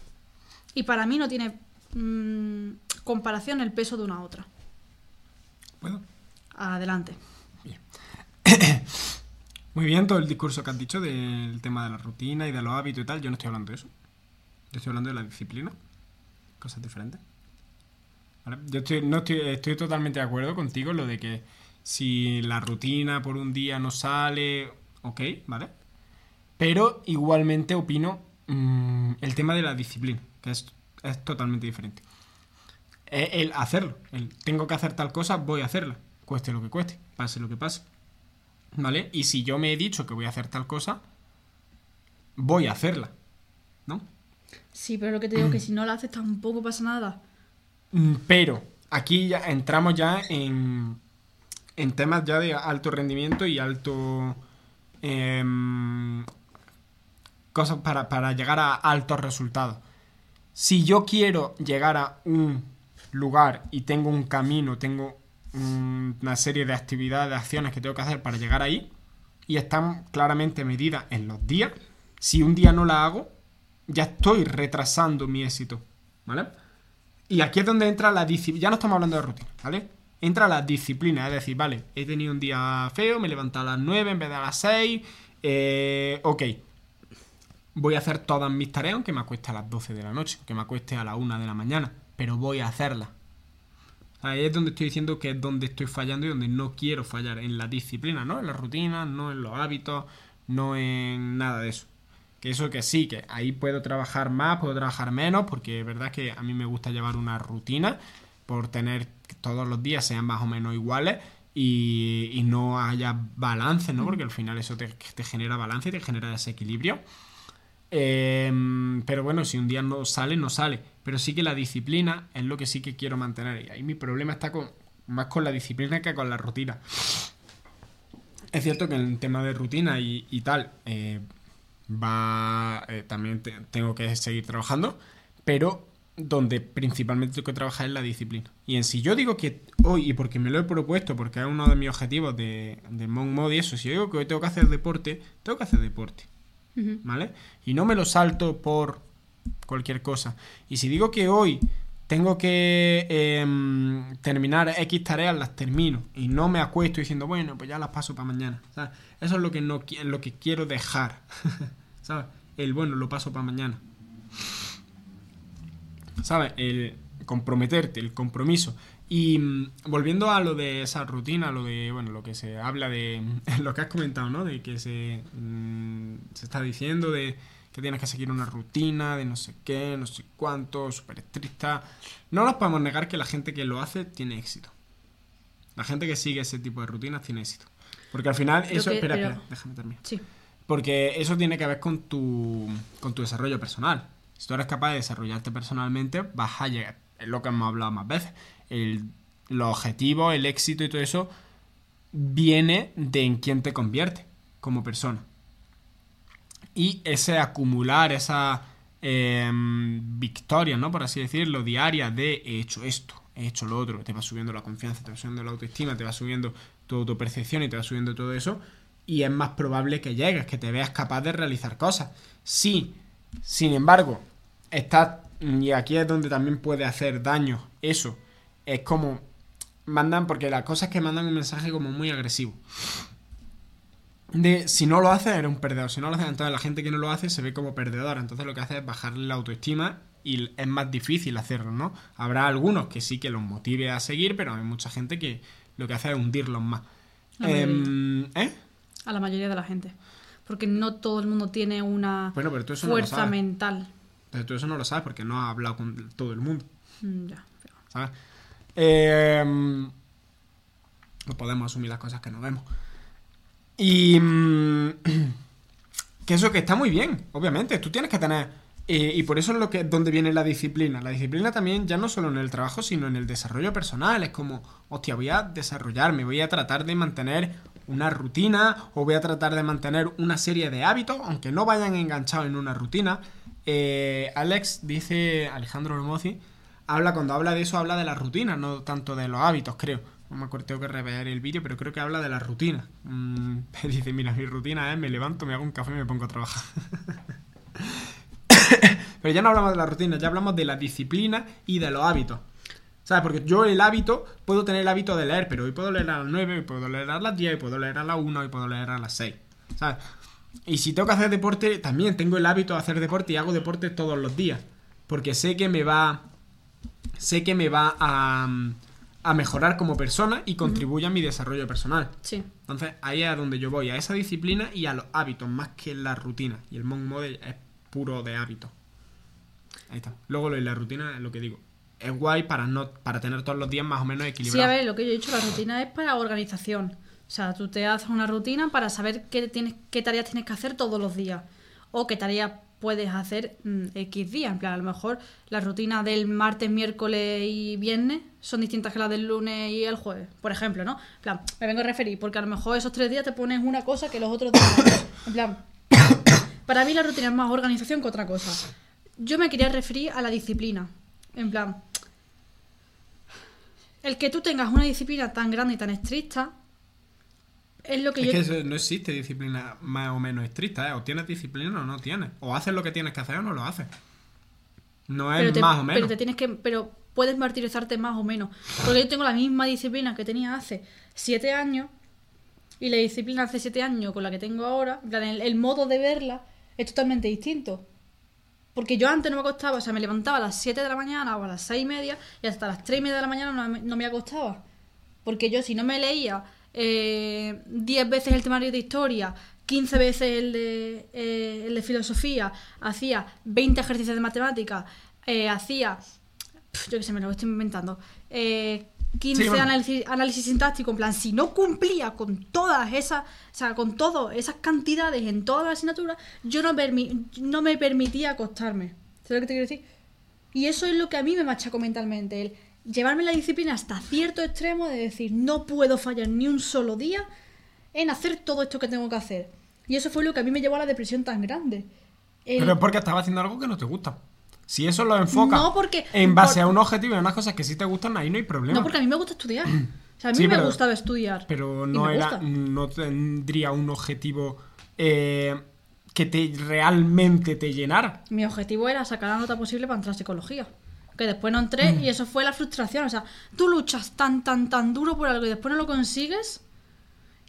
Y para mí no tiene mm, comparación el peso de una a otra. ¿Puedo? Adelante. Muy bien todo el discurso que has dicho del tema de la rutina y de los hábitos y tal. Yo no estoy hablando de eso. Yo estoy hablando de la disciplina. Cosas diferentes. Yo estoy, no estoy, estoy totalmente de acuerdo contigo en lo de que si la rutina por un día no sale, ok, ¿vale? Pero igualmente opino mm, el tema de la disciplina, que es, es totalmente diferente. El hacerlo. El tengo que hacer tal cosa, voy a hacerla. Cueste lo que cueste, pase lo que pase. ¿Vale? Y si yo me he dicho que voy a hacer tal cosa, voy a hacerla. ¿No? Sí, pero lo que te digo que si no lo haces tampoco pasa nada. Mm, Pero aquí ya entramos ya en, en temas ya de alto rendimiento y alto... em, cosas para, para llegar a altos resultados. Si yo quiero llegar a un lugar y tengo un camino, tengo una serie de actividades, de acciones que tengo que hacer para llegar ahí, y están claramente medidas en los días, si un día no la hago, ya estoy retrasando mi éxito, ¿vale? Y aquí es donde entra la disciplina. Ya no estamos hablando de rutina, ¿vale? Entra la disciplina, es decir, vale, he tenido un día feo, me he levantado a las 9 en vez de a las 6. eh, ok. Voy a hacer todas mis tareas, aunque me acueste a las 12 de la noche, que me acueste a la 1 de la mañana, pero voy a hacerlas. Ahí es donde estoy diciendo que es donde estoy fallando y donde no quiero fallar, en la disciplina, no en las rutinas, no en los hábitos, no en nada de eso. Que eso que sí, que ahí puedo trabajar más, puedo trabajar menos, porque es verdad que a mí me gusta llevar una rutina por tener que todos los días sean más o menos iguales y, no haya balance, ¿no? Porque al final eso te, genera balance y te genera desequilibrio. Em, pero bueno, si un día no sale, no sale. Pero sí que la disciplina es lo que sí que quiero mantener. Y ahí mi problema está con, más con la disciplina que con la rutina. Es cierto que en el tema de rutina y, y tal, eh, va eh, también te- tengo que seguir trabajando, pero donde principalmente tengo que trabajar es la disciplina. Y en si yo digo que hoy, y porque me lo he propuesto, porque es uno de mis objetivos de, de Monk Mode y eso, si yo digo que hoy tengo que hacer deporte, tengo que hacer deporte. ¿vale? Y no me lo salto por cualquier cosa. Y si digo que hoy tengo que em, terminar X tareas, las termino. Y no me acuesto diciendo, bueno, pues ya las paso para mañana. Eso es lo que, no, lo que quiero dejar. ¿Sabes? El bueno, lo paso para mañana. ¿Sabes? El comprometerte, el compromiso. Y mm, volviendo a lo de esa rutina, lo de, bueno, lo que se habla de, lo que has comentado, ¿no? De que se, mm, se está diciendo de que tienes que seguir una rutina, de no sé qué, no sé cuánto, súper estricta. No nos podemos negar que la gente que lo hace tiene éxito. La gente que sigue ese tipo de rutinas tiene éxito. Porque al final eso... espera, espera, déjame terminar. Sí. Porque eso tiene que ver con tu, con tu desarrollo personal. Si tú eres capaz de desarrollarte personalmente, vas a llegar. Es lo que hemos hablado más veces. El, los objetivos, el éxito y todo eso viene de en quién te convierte como persona. Y ese acumular, esa eh, victoria, ¿no? Por así decirlo, diaria de he hecho esto, he hecho lo otro, te va subiendo la confianza, te va subiendo la autoestima, te va subiendo tu autopercepción y te va subiendo todo eso. Y es más probable que llegues, que te veas capaz de realizar cosas. Si, sin embargo, estás, y aquí es donde también puede hacer daño eso, es como mandan, porque las cosas que mandan un mensaje como muy agresivo de si no lo hace eres un perdedor. Si no lo hace, entonces la gente que no lo hace se ve como perdedora. Entonces lo que hace es bajarle la autoestima y es más difícil hacerlo, ¿no? Habrá algunos que sí que los motive a seguir, pero hay mucha gente que lo que hace es hundirlos más. Em, ¿Eh? A la mayoría de la gente. Porque no todo el mundo tiene una fuerza mental. Pero tú eso no lo sabes porque no has hablado con todo el mundo. Mm, ya, ¿Sabes? Eh, no podemos asumir las cosas que no vemos. Y mm, que eso que está muy bien, obviamente. Tú tienes que tener. y por eso es lo que donde viene la disciplina. La disciplina también ya no solo en el trabajo, sino en el desarrollo personal. Es como, hostia, voy a desarrollarme, voy a tratar de mantener una rutina o voy a tratar de mantener una serie de hábitos, aunque no vayan enganchados en una rutina. Eh, Alex dice, Alejandro Romozi, habla cuando habla de eso, habla de la rutina, no tanto de los hábitos, creo. No me acuerdo, tengo que rever el vídeo, pero creo que habla de la rutina. Mm, dice, mira, mi rutina es me levanto, me hago un café y me pongo a trabajar. pero ya no hablamos de la rutina, ya hablamos de la disciplina y de los hábitos. ¿Sabes? Porque yo el hábito, puedo tener el hábito de leer, pero hoy puedo leer a las 9, hoy puedo leer a las 10, hoy puedo leer a las 1, hoy puedo leer a las 6. ¿Sabes? Y si tengo que hacer deporte, también tengo el hábito de hacer deporte y hago deporte todos los días. Porque sé que me va. Sé que me va a a mejorar como persona y contribuye a mi desarrollo personal. Sí. Entonces, ahí es donde yo voy, a esa disciplina y a los hábitos, más que la rutina. Y el Monk Model es puro de hábitos. Ahí está. Luego lo de la rutina es lo que digo. Es guay para no para tener todos los días más o menos equilibrados. Sí, a ver, lo que yo he dicho, la rutina es para organización. O sea, tú te haces una rutina para saber qué, tienes, qué tareas tienes que hacer todos los días. O qué tareas puedes hacer mm, X días. En plan, a lo mejor la rutina del martes, miércoles y viernes son distintas que las del lunes y el jueves, por ejemplo, ¿no? En plan, me vengo a referir, porque a lo mejor esos tres días te pones una cosa que los otros días. En plan, para mí la rutina es más organización que otra cosa. Yo me quería referir a la disciplina. En plan, el que tú tengas una disciplina tan grande y tan estricta es lo que es que no existe disciplina más o menos estricta, ¿eh? O tienes disciplina o no tienes. O haces lo que tienes que hacer o no lo haces. No es más o menos. Pero te tienes que. Pero puedes martirizarte más o menos. Porque yo tengo la misma disciplina que tenía hace siete años. Y la disciplina hace siete años con la que tengo ahora, el, el modo de verla es totalmente distinto. Porque yo antes no me acostaba, o sea, me levantaba a las 7 de la mañana o a las 6 y media y hasta las 3 y media de la mañana no no me acostaba. Porque yo si no me leía eh, 10 veces el temario de historia, 15 veces el de, eh, el de filosofía, hacía 20 ejercicios de matemática, eh, hacía, yo qué sé, me lo estoy inventando, 15 eh, análisis, sintáctico, en plan, si no cumplía con todas esas, o sea, con todas esas cantidades en todas las asignaturas, yo no, no me permitía acostarme. ¿Sabes lo que te quiero decir? Y eso es lo que a mí me machacó mentalmente, el llevarme la disciplina hasta cierto extremo de decir, no puedo fallar ni un solo día en hacer todo esto que tengo que hacer. Y eso fue lo que a mí me llevó a la depresión tan grande. Pero es porque estaba haciendo algo que no te gusta. Si eso lo enfoca en base a un objetivo y a unas cosas que sí te gustan, ahí no hay problema. No, porque a mí me gusta estudiar. O sea, a mí me gustaba estudiar. Pero no era, no tendría un objetivo eh, que te realmente te llenara. Mi objetivo era sacar la nota posible para entrar a psicología. Que después no entré Mm. y eso fue la frustración. O sea, tú luchas tan, tan, tan duro por algo y después no lo consigues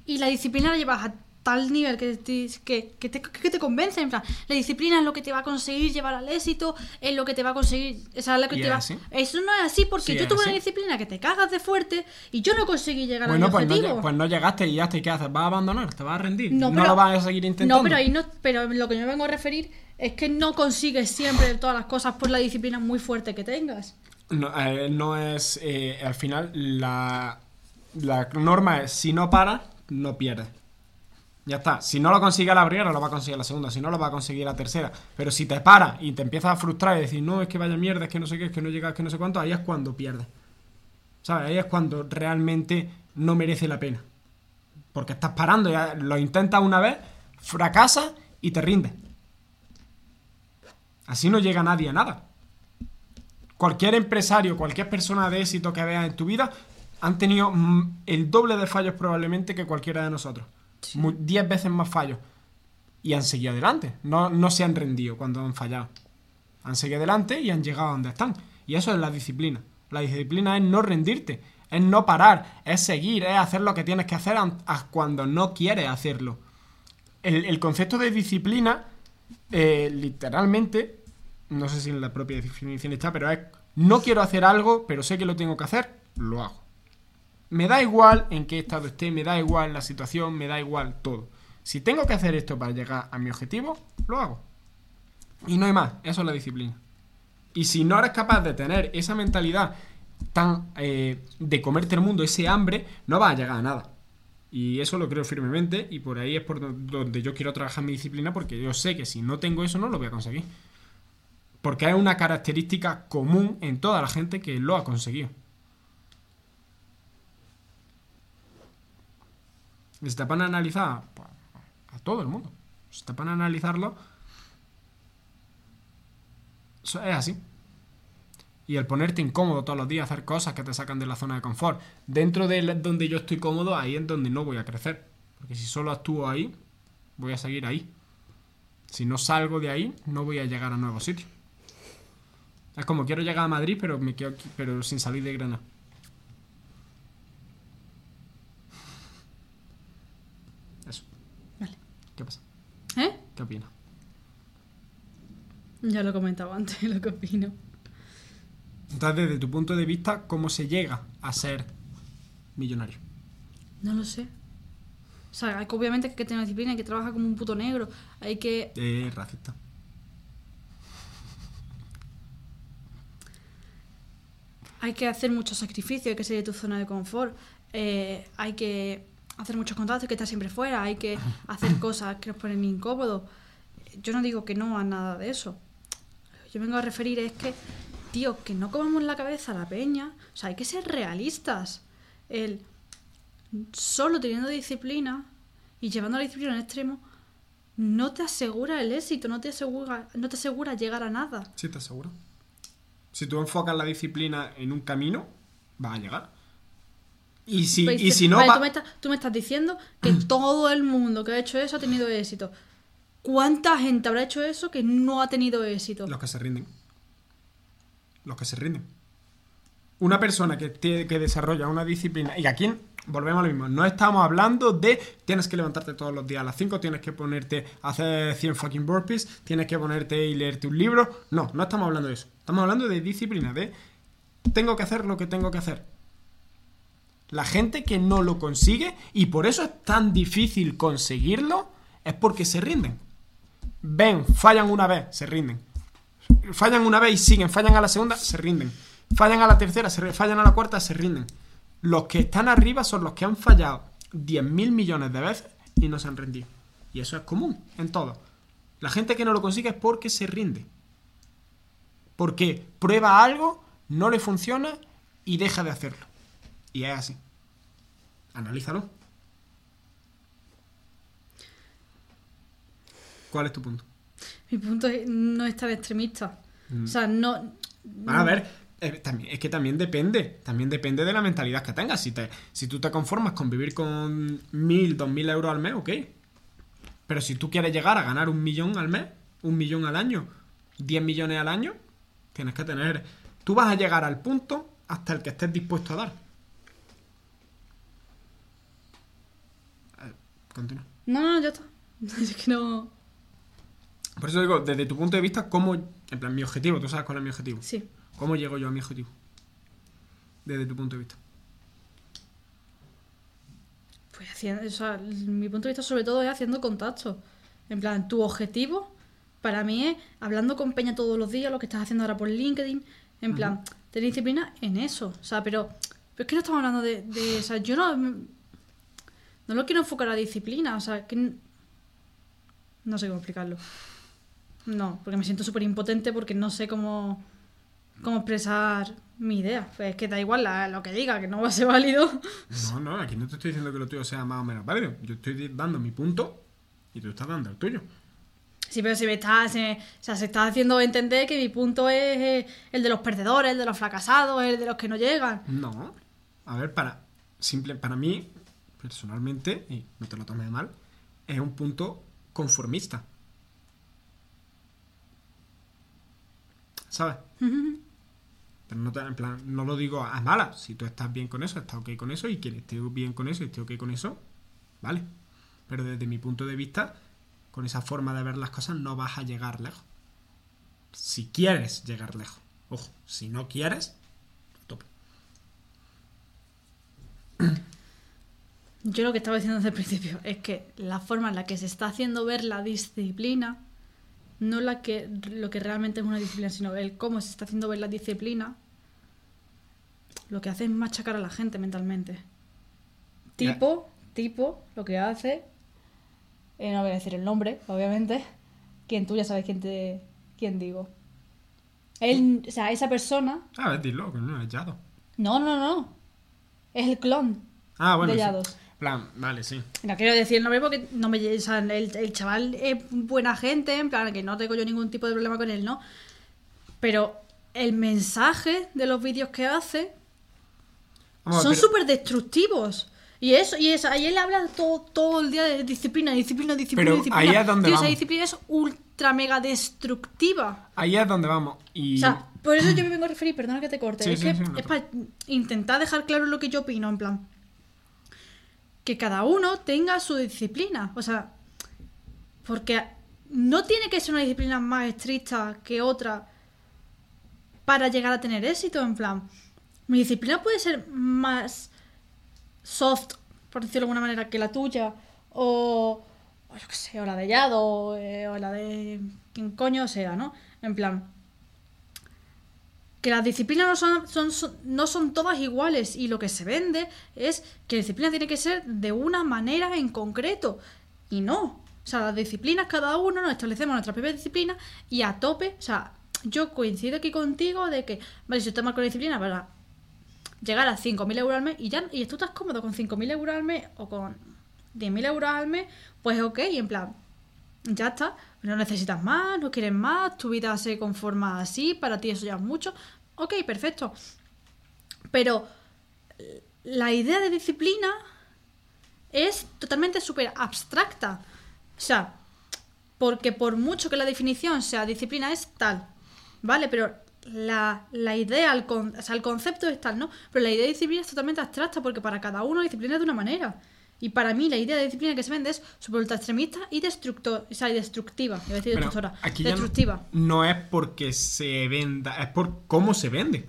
y la disciplina la llevas a tal nivel que te, que, que te, que te convence. En plan, la disciplina es lo que te va a conseguir llevar al éxito, es lo que te va a conseguir. Esa es lo que ¿Y te va... Eso no es así porque Sí, yo tuve así. una disciplina que te cagas de fuerte y yo no conseguí llegar Bueno, a mi pues no, objetivo. pues no llegaste y ya está. ¿Y qué haces? ¿Vas a abandonar? ¿Te vas a rendir? No, No, pero- lo vas a seguir intentando. No, pero ahí no, pero lo que yo me vengo a referir es que no consigues siempre todas las cosas por la disciplina muy fuerte que tengas. No, eh, no es. eh, al final, la, la norma es: si no paras, no pierdes. Ya está. Si no lo consigue la primera, lo va a conseguir la segunda. Si no, lo va a conseguir la tercera. Pero si te paras y te empiezas a frustrar y decir, no, es que vaya mierda, es que no sé qué, es que no llega, es que no sé cuánto, ahí es cuando pierdes. ¿Sabes? Ahí es cuando realmente no merece la pena. Porque estás parando, ya lo intentas una vez, fracasas y te rindes. Así no llega nadie a nada. Cualquier empresario, cualquier persona de éxito que veas en tu vida han tenido mm, el doble de fallos probablemente que cualquiera de nosotros. Diez veces más fallos. Y han seguido adelante. No, no se han rendido cuando han fallado. Han seguido adelante y han llegado a donde están. Y eso es la disciplina. La disciplina es no rendirte, es no parar, es seguir, es hacer lo que tienes que hacer cuando no quieres hacerlo. El, el concepto de disciplina, eh, literalmente, no sé si en la propia definición está, pero es no quiero hacer algo, pero sé que lo tengo que hacer, lo hago. Me da igual en qué estado esté, me da igual la situación, me da igual todo. Si tengo que hacer esto para llegar a mi objetivo, lo hago. Y no hay más, eso es la disciplina. Y si no eres capaz de tener esa mentalidad tan eh, de comerte el mundo, ese hambre, no vas a llegar a nada. Y eso lo creo firmemente y por ahí es por do- donde yo quiero trabajar mi disciplina porque yo sé que si no tengo eso no lo voy a conseguir. Porque es una característica común en toda la gente que lo ha conseguido. Y si te van a analizar pues, a todo el mundo. Si te van a analizarlo, eso es así. Y el ponerte incómodo todos los días, hacer cosas que te sacan de la zona de confort. Dentro de donde yo estoy cómodo, ahí es donde no voy a crecer. Porque si solo actúo ahí, voy a seguir ahí. Si no salgo de ahí, no voy a llegar a nuevos sitios. Es como quiero llegar a Madrid, pero me quedo aquí- pero sin salir de Granada. Eso. Vale. ¿Qué pasa? ¿Eh? ¿Qué opinas? Ya lo he comentado antes, lo que opino. Entonces, desde tu punto de vista, ¿cómo se llega a ser millonario? No lo sé. O sea, hay que, obviamente hay que tener disciplina, hay que trabajar como un puto negro. Hay que. Es racista. Hay que hacer muchos sacrificios, hay que salir de tu zona de confort. eh, hay que hacer muchos contactos, hay que estar siempre fuera, hay que hacer cosas que nos ponen incómodos. Yo no digo que no a nada de eso. Yo vengo a referir es que, tío, que no comamos la cabeza a la peña. O sea, hay que ser realistas. El solo teniendo disciplina y llevando la disciplina al extremo no te asegura el éxito, no te asegura, no te asegura llegar a nada. ¿Sí te aseguro? Si tú enfocas la disciplina en un camino, vas a llegar. Y si, Pues y dices, si no, vale, va- tú, me estás, tú me estás diciendo que todo el mundo que ha hecho eso ha tenido éxito. ¿Cuánta gente habrá hecho eso que no ha tenido éxito? los que se rinden. Los que se rinden. Una persona que, que desarrolla una disciplina. Y aquí volvemos a lo mismo. No estamos hablando de tienes que levantarte todos los días a las 5, tienes que ponerte a hacer 100 fucking burpees, tienes que ponerte y leerte un libro. No, no estamos hablando de eso. Estamos hablando de disciplina, de tengo que hacer lo que tengo que hacer. La gente que no lo consigue, y por eso es tan difícil conseguirlo, es porque se rinden. Ven, fallan una vez, se rinden. Fallan una vez y siguen, fallan a la segunda, se rinden. Fallan a la tercera, se fallan a la cuarta, se rinden. Los que están arriba son los que han fallado 10.000 millones de veces y no se han rendido. Y eso es común en todo. La gente que no lo consigue es porque se rinde. Porque prueba algo, no le funciona y deja de hacerlo. Y es así. Analízalo. ¿Cuál es tu punto? Mi punto es no es tan extremista. Mm. O sea, no. A ver, eh, también, es que también depende. También depende de la mentalidad que tengas. Si, te, si tú te conformas con vivir con mil, dos mil euros al mes, ok. Pero si tú quieres llegar a ganar un millón al mes, un millón al año, 10 millones al año, tienes que tener... Tú vas a llegar al punto hasta el que estés dispuesto a dar. Eh, Continúa. No, no, ya está. Es que no. Por eso digo, desde tu punto de vista, ¿cómo... En plan, mi objetivo, ¿tú sabes cuál es mi objetivo? Sí. ¿Cómo llego yo a mi objetivo? Desde tu punto de vista. Pues haciendo, o sea, mi punto de vista sobre todo es haciendo contacto. En plan, tu objetivo para mí es hablando con Peña todos los días, lo que estás haciendo ahora por LinkedIn. En plan, tener disciplina en eso. O sea, pero, pero es que no estamos hablando de, de- O sea, yo no. No lo quiero enfocar a disciplina. O sea, que. No sé cómo explicarlo. No, porque me siento súper impotente porque no sé cómo. Cómo expresar mi idea. Pues es que da igual la- lo que diga, que no va a ser válido. No, no, aquí no te estoy diciendo que lo tuyo sea más o menos válido. Yo estoy dando mi punto y tú estás dando el tuyo. Sí, pero si me está, se, o sea, se está haciendo entender que mi punto es eh, el de los perdedores, el de los fracasados, el de los que no llegan. No. A ver, para simple para mí, personalmente, y no te lo tomes mal, es un punto conformista. ¿Sabes? Pero no, en plan, no lo digo a malas. Si tú estás bien con eso, estás ok con eso, y quien esté bien con eso y esté ok con eso, vale. Pero desde mi punto de vista, con esa forma de ver las cosas, no vas a llegar lejos. Si quieres llegar lejos. Ojo, si no quieres, tope. Yo lo que estaba diciendo desde el principio es que la forma en la que se está haciendo ver la disciplina, no la que, lo que realmente es una disciplina, sino el cómo se está haciendo ver la disciplina, lo que hace es machacar a la gente mentalmente. Tipo, tipo, lo que hace, eh, no voy a decir el nombre, obviamente, quien tú ya sabes quién te, quién digo. Él, o sea, esa persona, A ver, dilo, que no es Yado. no, no, no, es el clon Ah, bueno. de sí. Plan, vale, sí. No quiero decir el nombre porque no me, o sea, el, el chaval es buena gente, en plan que no tengo yo ningún tipo de problema con él, ¿no? Pero el mensaje de los vídeos que hace Vamos, son pero- súper destructivos. Y eso, y eso, ahí él habla todo, todo el día de disciplina, disciplina, disciplina, Pero disciplina. ahí es donde Tío, esa vamos. disciplina es ultra mega destructiva. Ahí es donde vamos. Y. O sea, por eso yo me vengo a referir, perdona que te corte, Sí, es sí, que sí, no es para intentar dejar claro lo que yo opino, en plan. Que cada uno tenga su disciplina. O sea, porque no tiene que ser una disciplina más estricta que otra para llegar a tener éxito, en plan. Mi disciplina puede ser más soft, por decirlo de alguna manera, que la tuya, o, o yo qué sé, o la de Yado, o, eh, o la de quien coño sea, ¿no? En plan, que las disciplinas no son, son- son- no son todas iguales y lo que se vende es que la disciplina tiene que ser de una manera en concreto y no. O sea, las disciplinas cada uno nos establecemos nuestra propia disciplina y a tope, o sea, yo coincido aquí contigo de que, vale, si usted marca una disciplina para llegar a 5.000 euros al mes y ya y tú estás cómodo con 5.000 euros al mes o con 10.000 euros al mes, pues ok, en plan, ya está, no necesitas más, no quieres más, tu vida se conforma así, para ti eso ya es mucho, ok, perfecto. Pero la idea de disciplina es totalmente súper abstracta. O sea, porque por mucho que la definición sea disciplina es tal, ¿vale? Pero la, la idea, el, con- o sea, el concepto es tal, ¿no? Pero la idea de disciplina es totalmente abstracta porque para cada uno disciplina es de una manera. Y para mí la idea de disciplina que se vende es súper ultra extremista y destructor, o sea, y destructiva. Iba a decir destructora. aquí no- destructiva. No, es porque se venda, es por cómo se vende.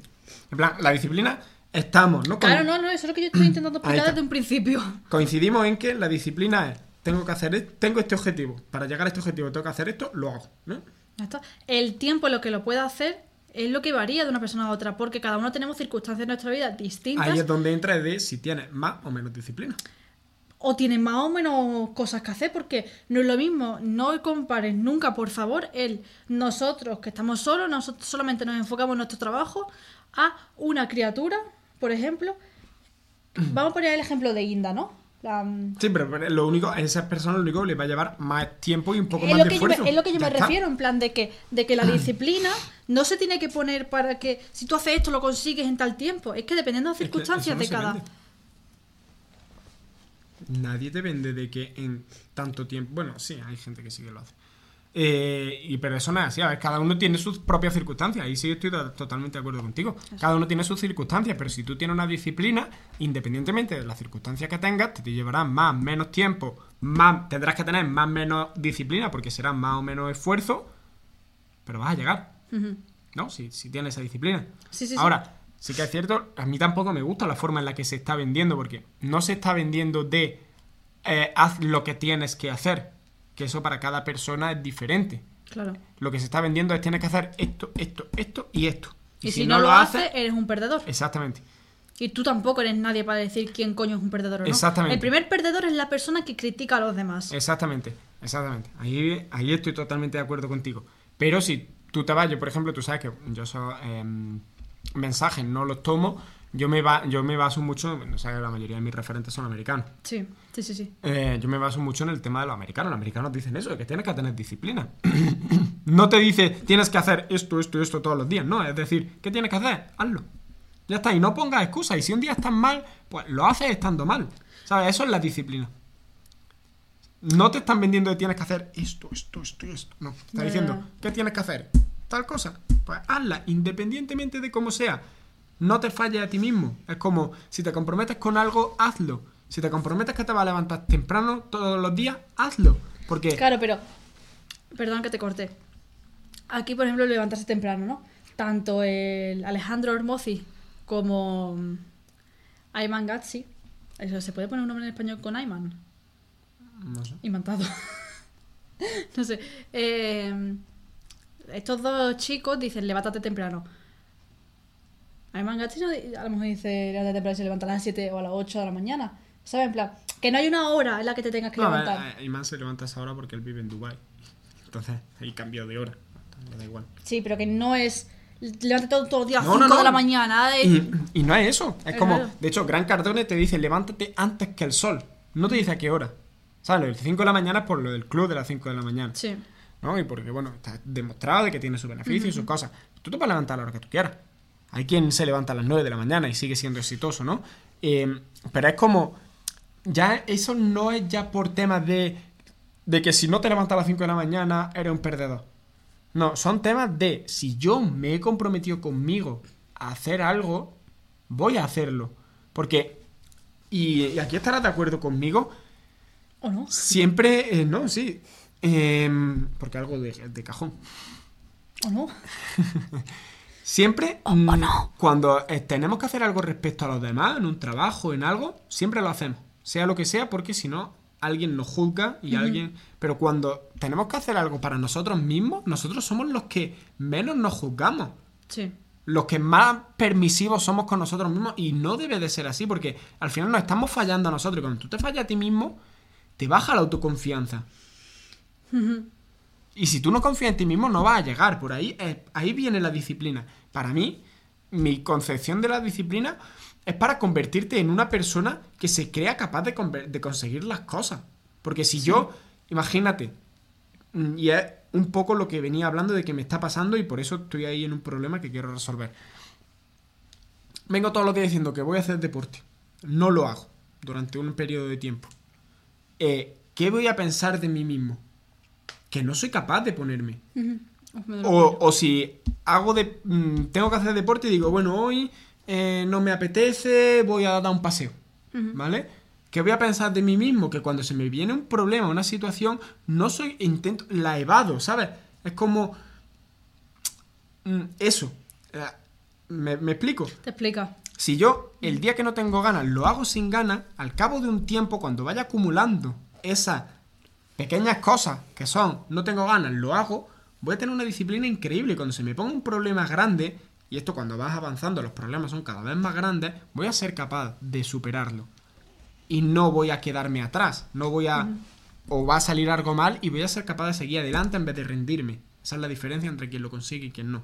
En plan, la disciplina, estamos, ¿no? Claro, no, no, eso es lo que yo estoy intentando explicar desde un principio. Coincidimos en que la disciplina es, tengo que hacer, tengo este objetivo. Para llegar a este objetivo tengo que hacer esto, lo hago, ¿no? Está. El tiempo en lo que lo pueda hacer es lo que varía de una persona a otra, porque cada uno tenemos circunstancias en nuestra vida distintas Ahí es donde entra de si tienes más o menos disciplina. O tienen más o menos cosas que hacer, porque no es lo mismo. No compares nunca, por favor, el nosotros que estamos solos, nosotros solamente nos enfocamos en nuestro trabajo, a una criatura, por ejemplo. Vamos a poner el ejemplo de Inda, ¿no? La, mm, Sí, pero pero lo único, a esas personas lo único que les va a llevar más tiempo y un poco es más lo, de que me, esfuerzo. es lo que yo Ya me está. refiero, en plan de que, de que la disciplina no se tiene que poner para que si tú haces esto lo consigues en tal tiempo. Es que dependiendo de las Es que circunstancias no de cada. vende. Nadie te vende de que en tanto tiempo. Bueno, sí, hay gente que sí que lo hace. Eh, y pero eso no es así, a ver, cada uno tiene sus propias circunstancias, ahí sí estoy to- totalmente de acuerdo contigo. Cada uno tiene sus circunstancias, pero si tú tienes una disciplina, independientemente de las circunstancias que tengas, te, llevarán más menos tiempo, más tendrás que tener más menos disciplina porque será más o menos esfuerzo, pero vas a llegar. ¿no? Si, si tienes esa disciplina. Sí, sí, sí. Ahora, sí que es cierto, a mí tampoco me gusta la forma en la que se está vendiendo, porque no se está vendiendo de eh, haz lo que tienes que hacer, que eso para cada persona es diferente. Claro. Lo que se está vendiendo es tienes que hacer esto, esto, esto y esto. Y, si, no, lo haces, eres un perdedor. Exactamente. Y tú tampoco eres nadie para decir quién coño es un perdedor o no. Exactamente. El primer perdedor es la persona que critica a los demás. Exactamente, exactamente. Ahí, ahí estoy totalmente de acuerdo contigo. Pero si tú te vas, yo por ejemplo, tú sabes que yo esos em, mensajes no los tomo, yo me, va, yo me baso mucho, no sabes que la mayoría de mis referentes son americanos. Sí, sí, sí, sí. Eh, yo me baso mucho en el tema de los americanos. Los americanos dicen eso, que tienes que tener disciplina. no te dice tienes que hacer esto, esto y esto todos los días. No, es decir, ¿qué tienes que hacer? Hazlo. Ya está, y no pongas excusas. Y si un día estás mal, pues lo haces estando mal. ¿Sabes? Eso es la disciplina. No te están vendiendo de tienes que hacer esto, esto, esto y esto. No, está diciendo. ¿qué tienes que hacer? Tal cosa. Pues hazla, independientemente de cómo sea. No te falles a ti mismo. Es como, si te comprometes con algo, hazlo. Si te comprometes que te vas a levantar temprano todos los días, hazlo. Porque Claro, pero. Perdón que te corté. Aquí, por ejemplo, levantarse temprano, ¿no? Tanto el Alejandro Ormozzi como Ayman Gatsi. Eso, ¿Se puede poner un nombre en español con Ayman? No sé. Imantado. no sé. Eh, estos dos chicos dicen, levántate temprano. Ayman Gatsi no a lo mejor dice, levántate temprano y se levanta a las 7 o a las 8 de la mañana. ¿Sabes? En plan, que no hay una hora en la que te tengas que No, levantar. eh, Iman se levanta a esa hora porque él vive en Dubai. Entonces, ahí cambió de hora. Le da igual. Sí, pero que no es. Levántate todo- todos los días a No, 5 no, no. de la mañana. de- Y, y no es eso. Es Es como, claro. de hecho, Gran Cardone te dice levántate antes que el sol. No te dice a qué hora. ¿Sabes? Lo del 5 de la mañana es por lo del club de las 5 de la mañana. Sí. ¿No? Y porque, bueno, está demostrado de que tiene sus beneficios y sus cosas. Tú te puedes levantar a la hora que tú quieras. Hay quien se levanta a las 9 de la mañana y sigue siendo exitoso, ¿no? Eh, pero es como. Ya eso no es ya por temas de. De que si no te levantas a las 5 de la mañana, eres un perdedor. No, son temas de si yo me he comprometido conmigo a hacer algo, voy a hacerlo. Porque. Y, y aquí estarás de acuerdo conmigo. ¿O no? Siempre. eh, no, sí. Em, porque algo de, de cajón. ¿O no? Siempre, mm, cuando eh, tenemos que hacer algo respecto a los demás, en un trabajo, en algo, siempre lo hacemos. Sea lo que sea, porque si no, alguien nos juzga y alguien. Pero cuando tenemos que hacer algo para nosotros mismos, nosotros somos los que menos nos juzgamos. Sí. Los que más permisivos somos con nosotros mismos. Y no debe de ser así, porque al final nos estamos fallando a nosotros. Y cuando tú te fallas a ti mismo, te baja la autoconfianza. Y si tú no confías en ti mismo, no vas a llegar. Por ahí, eh, ahí viene la disciplina. Para mí, mi concepción de la disciplina es para convertirte en una persona que se crea capaz de conseguir las cosas. Porque si yo, imagínate, mm, y es un poco lo que venía hablando de que me está pasando y por eso estoy ahí en un problema que quiero resolver. Vengo todos los días diciendo que voy a hacer deporte. No lo hago durante un periodo de tiempo. Eh, ¿Qué voy a pensar de mí mismo? Que no soy capaz de ponerme. Duele O, si hago de. mm, tengo que hacer deporte y digo, bueno, hoy eh, no me apetece, voy a dar un paseo. ¿Vale? ¿Qué voy a pensar de mí mismo? Que cuando se me viene un problema, una situación, no soy. intento. la evado, ¿sabes? Es como. mm, eso. Eh, ¿Me, me explico? Te explica. Si yo el día que no tengo ganas lo hago sin ganas, al cabo de un tiempo, cuando vaya acumulando esas pequeñas cosas que son no tengo ganas, lo hago, voy a tener una disciplina increíble. Y Cuando se me ponga un problema grande, y esto cuando vas avanzando, los problemas son cada vez más grandes, voy a ser capaz de superarlo. Y no voy a quedarme atrás. No voy a. O va a salir algo mal y voy a ser capaz de seguir adelante en vez de rendirme. Esa es la diferencia entre quien lo consigue y quien no.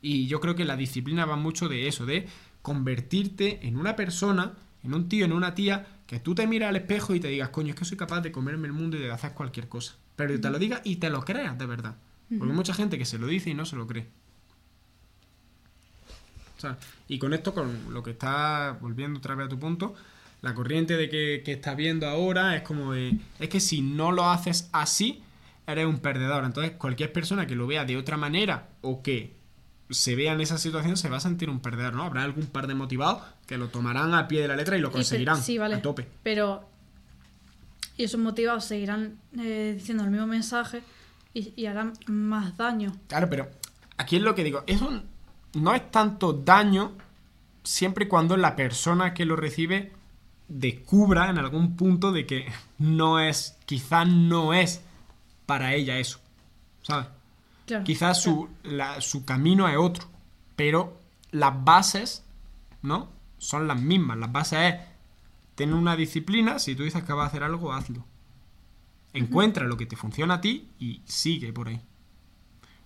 Y yo creo que la disciplina va mucho de eso, de convertirte en una persona, en un tío, en una tía, que tú te miras al espejo y te digas, coño, es que soy capaz de comerme el mundo y de hacer cualquier cosa. Pero te lo digas y te lo creas de verdad. Porque hay mucha gente que se lo dice y no se lo cree. O sea, y con esto, con lo que está volviendo otra vez a tu punto, la corriente de que, que estás viendo ahora es como de, es que si no lo haces así, eres un perdedor. Entonces, cualquier persona que lo vea de otra manera o que se vea en esa situación se va a sentir un perdedor, ¿no? Habrá algún par de motivados que lo tomarán al pie de la letra y lo conseguirán sí, vale. a tope. Pero. Y esos motivados seguirán eh, diciendo el mismo mensaje y, y harán más daño. Claro, pero aquí es lo que digo, eso no es tanto daño siempre y cuando la persona que lo recibe descubra en algún punto de que no es, quizás no es para ella eso, ¿sabes? Claro. Quizás su, la- su camino es otro, pero las bases, ¿no? Son las mismas. Las bases es tener una disciplina, si tú dices que vas a hacer algo, hazlo. Encuentra lo que te funciona a ti y sigue por ahí.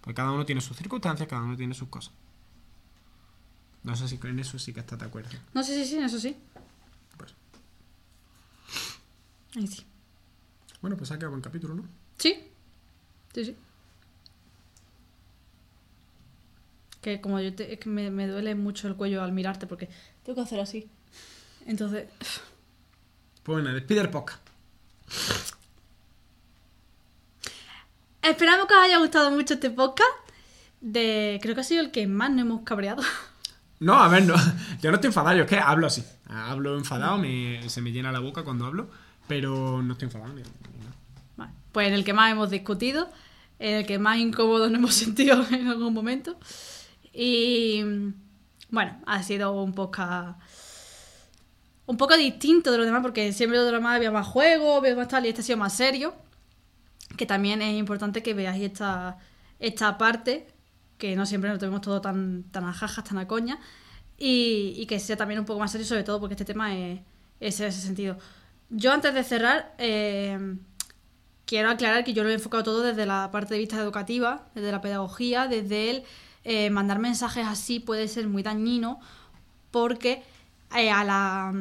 Porque cada uno tiene sus circunstancias, cada uno tiene sus cosas. No sé si en eso sí que estás de acuerdo. No, sí, sí, sí, eso sí. Pues. Ahí sí. Bueno, pues ha quedado buen capítulo, ¿no? Sí. Sí, sí. Que como yo te- es que me, me duele mucho el cuello al mirarte porque tengo que hacer así. Entonces, Pues bueno, despide el podcast. esperamos que os haya gustado mucho este podcast. De, creo que ha sido el que más nos hemos cabreado. No, a ver, no. Yo no estoy enfadado, yo es que hablo así. Hablo enfadado, me- se me llena la boca cuando hablo, pero no estoy enfadado. ni- ni nada. Vale, Pues en el que más hemos discutido, en el que más incómodos nos hemos sentido en algún momento. Y bueno, ha sido un podcast un poco distinto de lo demás, porque siempre de lo demás había más juegos, había más tal, y este ha sido más serio. Que también es importante que veáis esta, esta parte, que no siempre lo tenemos todo tan, tan a jajas, tan a coña, y, y que sea también un poco más serio, sobre todo porque este tema es, es en ese sentido. Yo antes de cerrar, eh, quiero aclarar que yo lo he enfocado todo desde la parte de vista educativa, desde la pedagogía, desde el eh, mandar mensajes así puede ser muy dañino porque eh, a la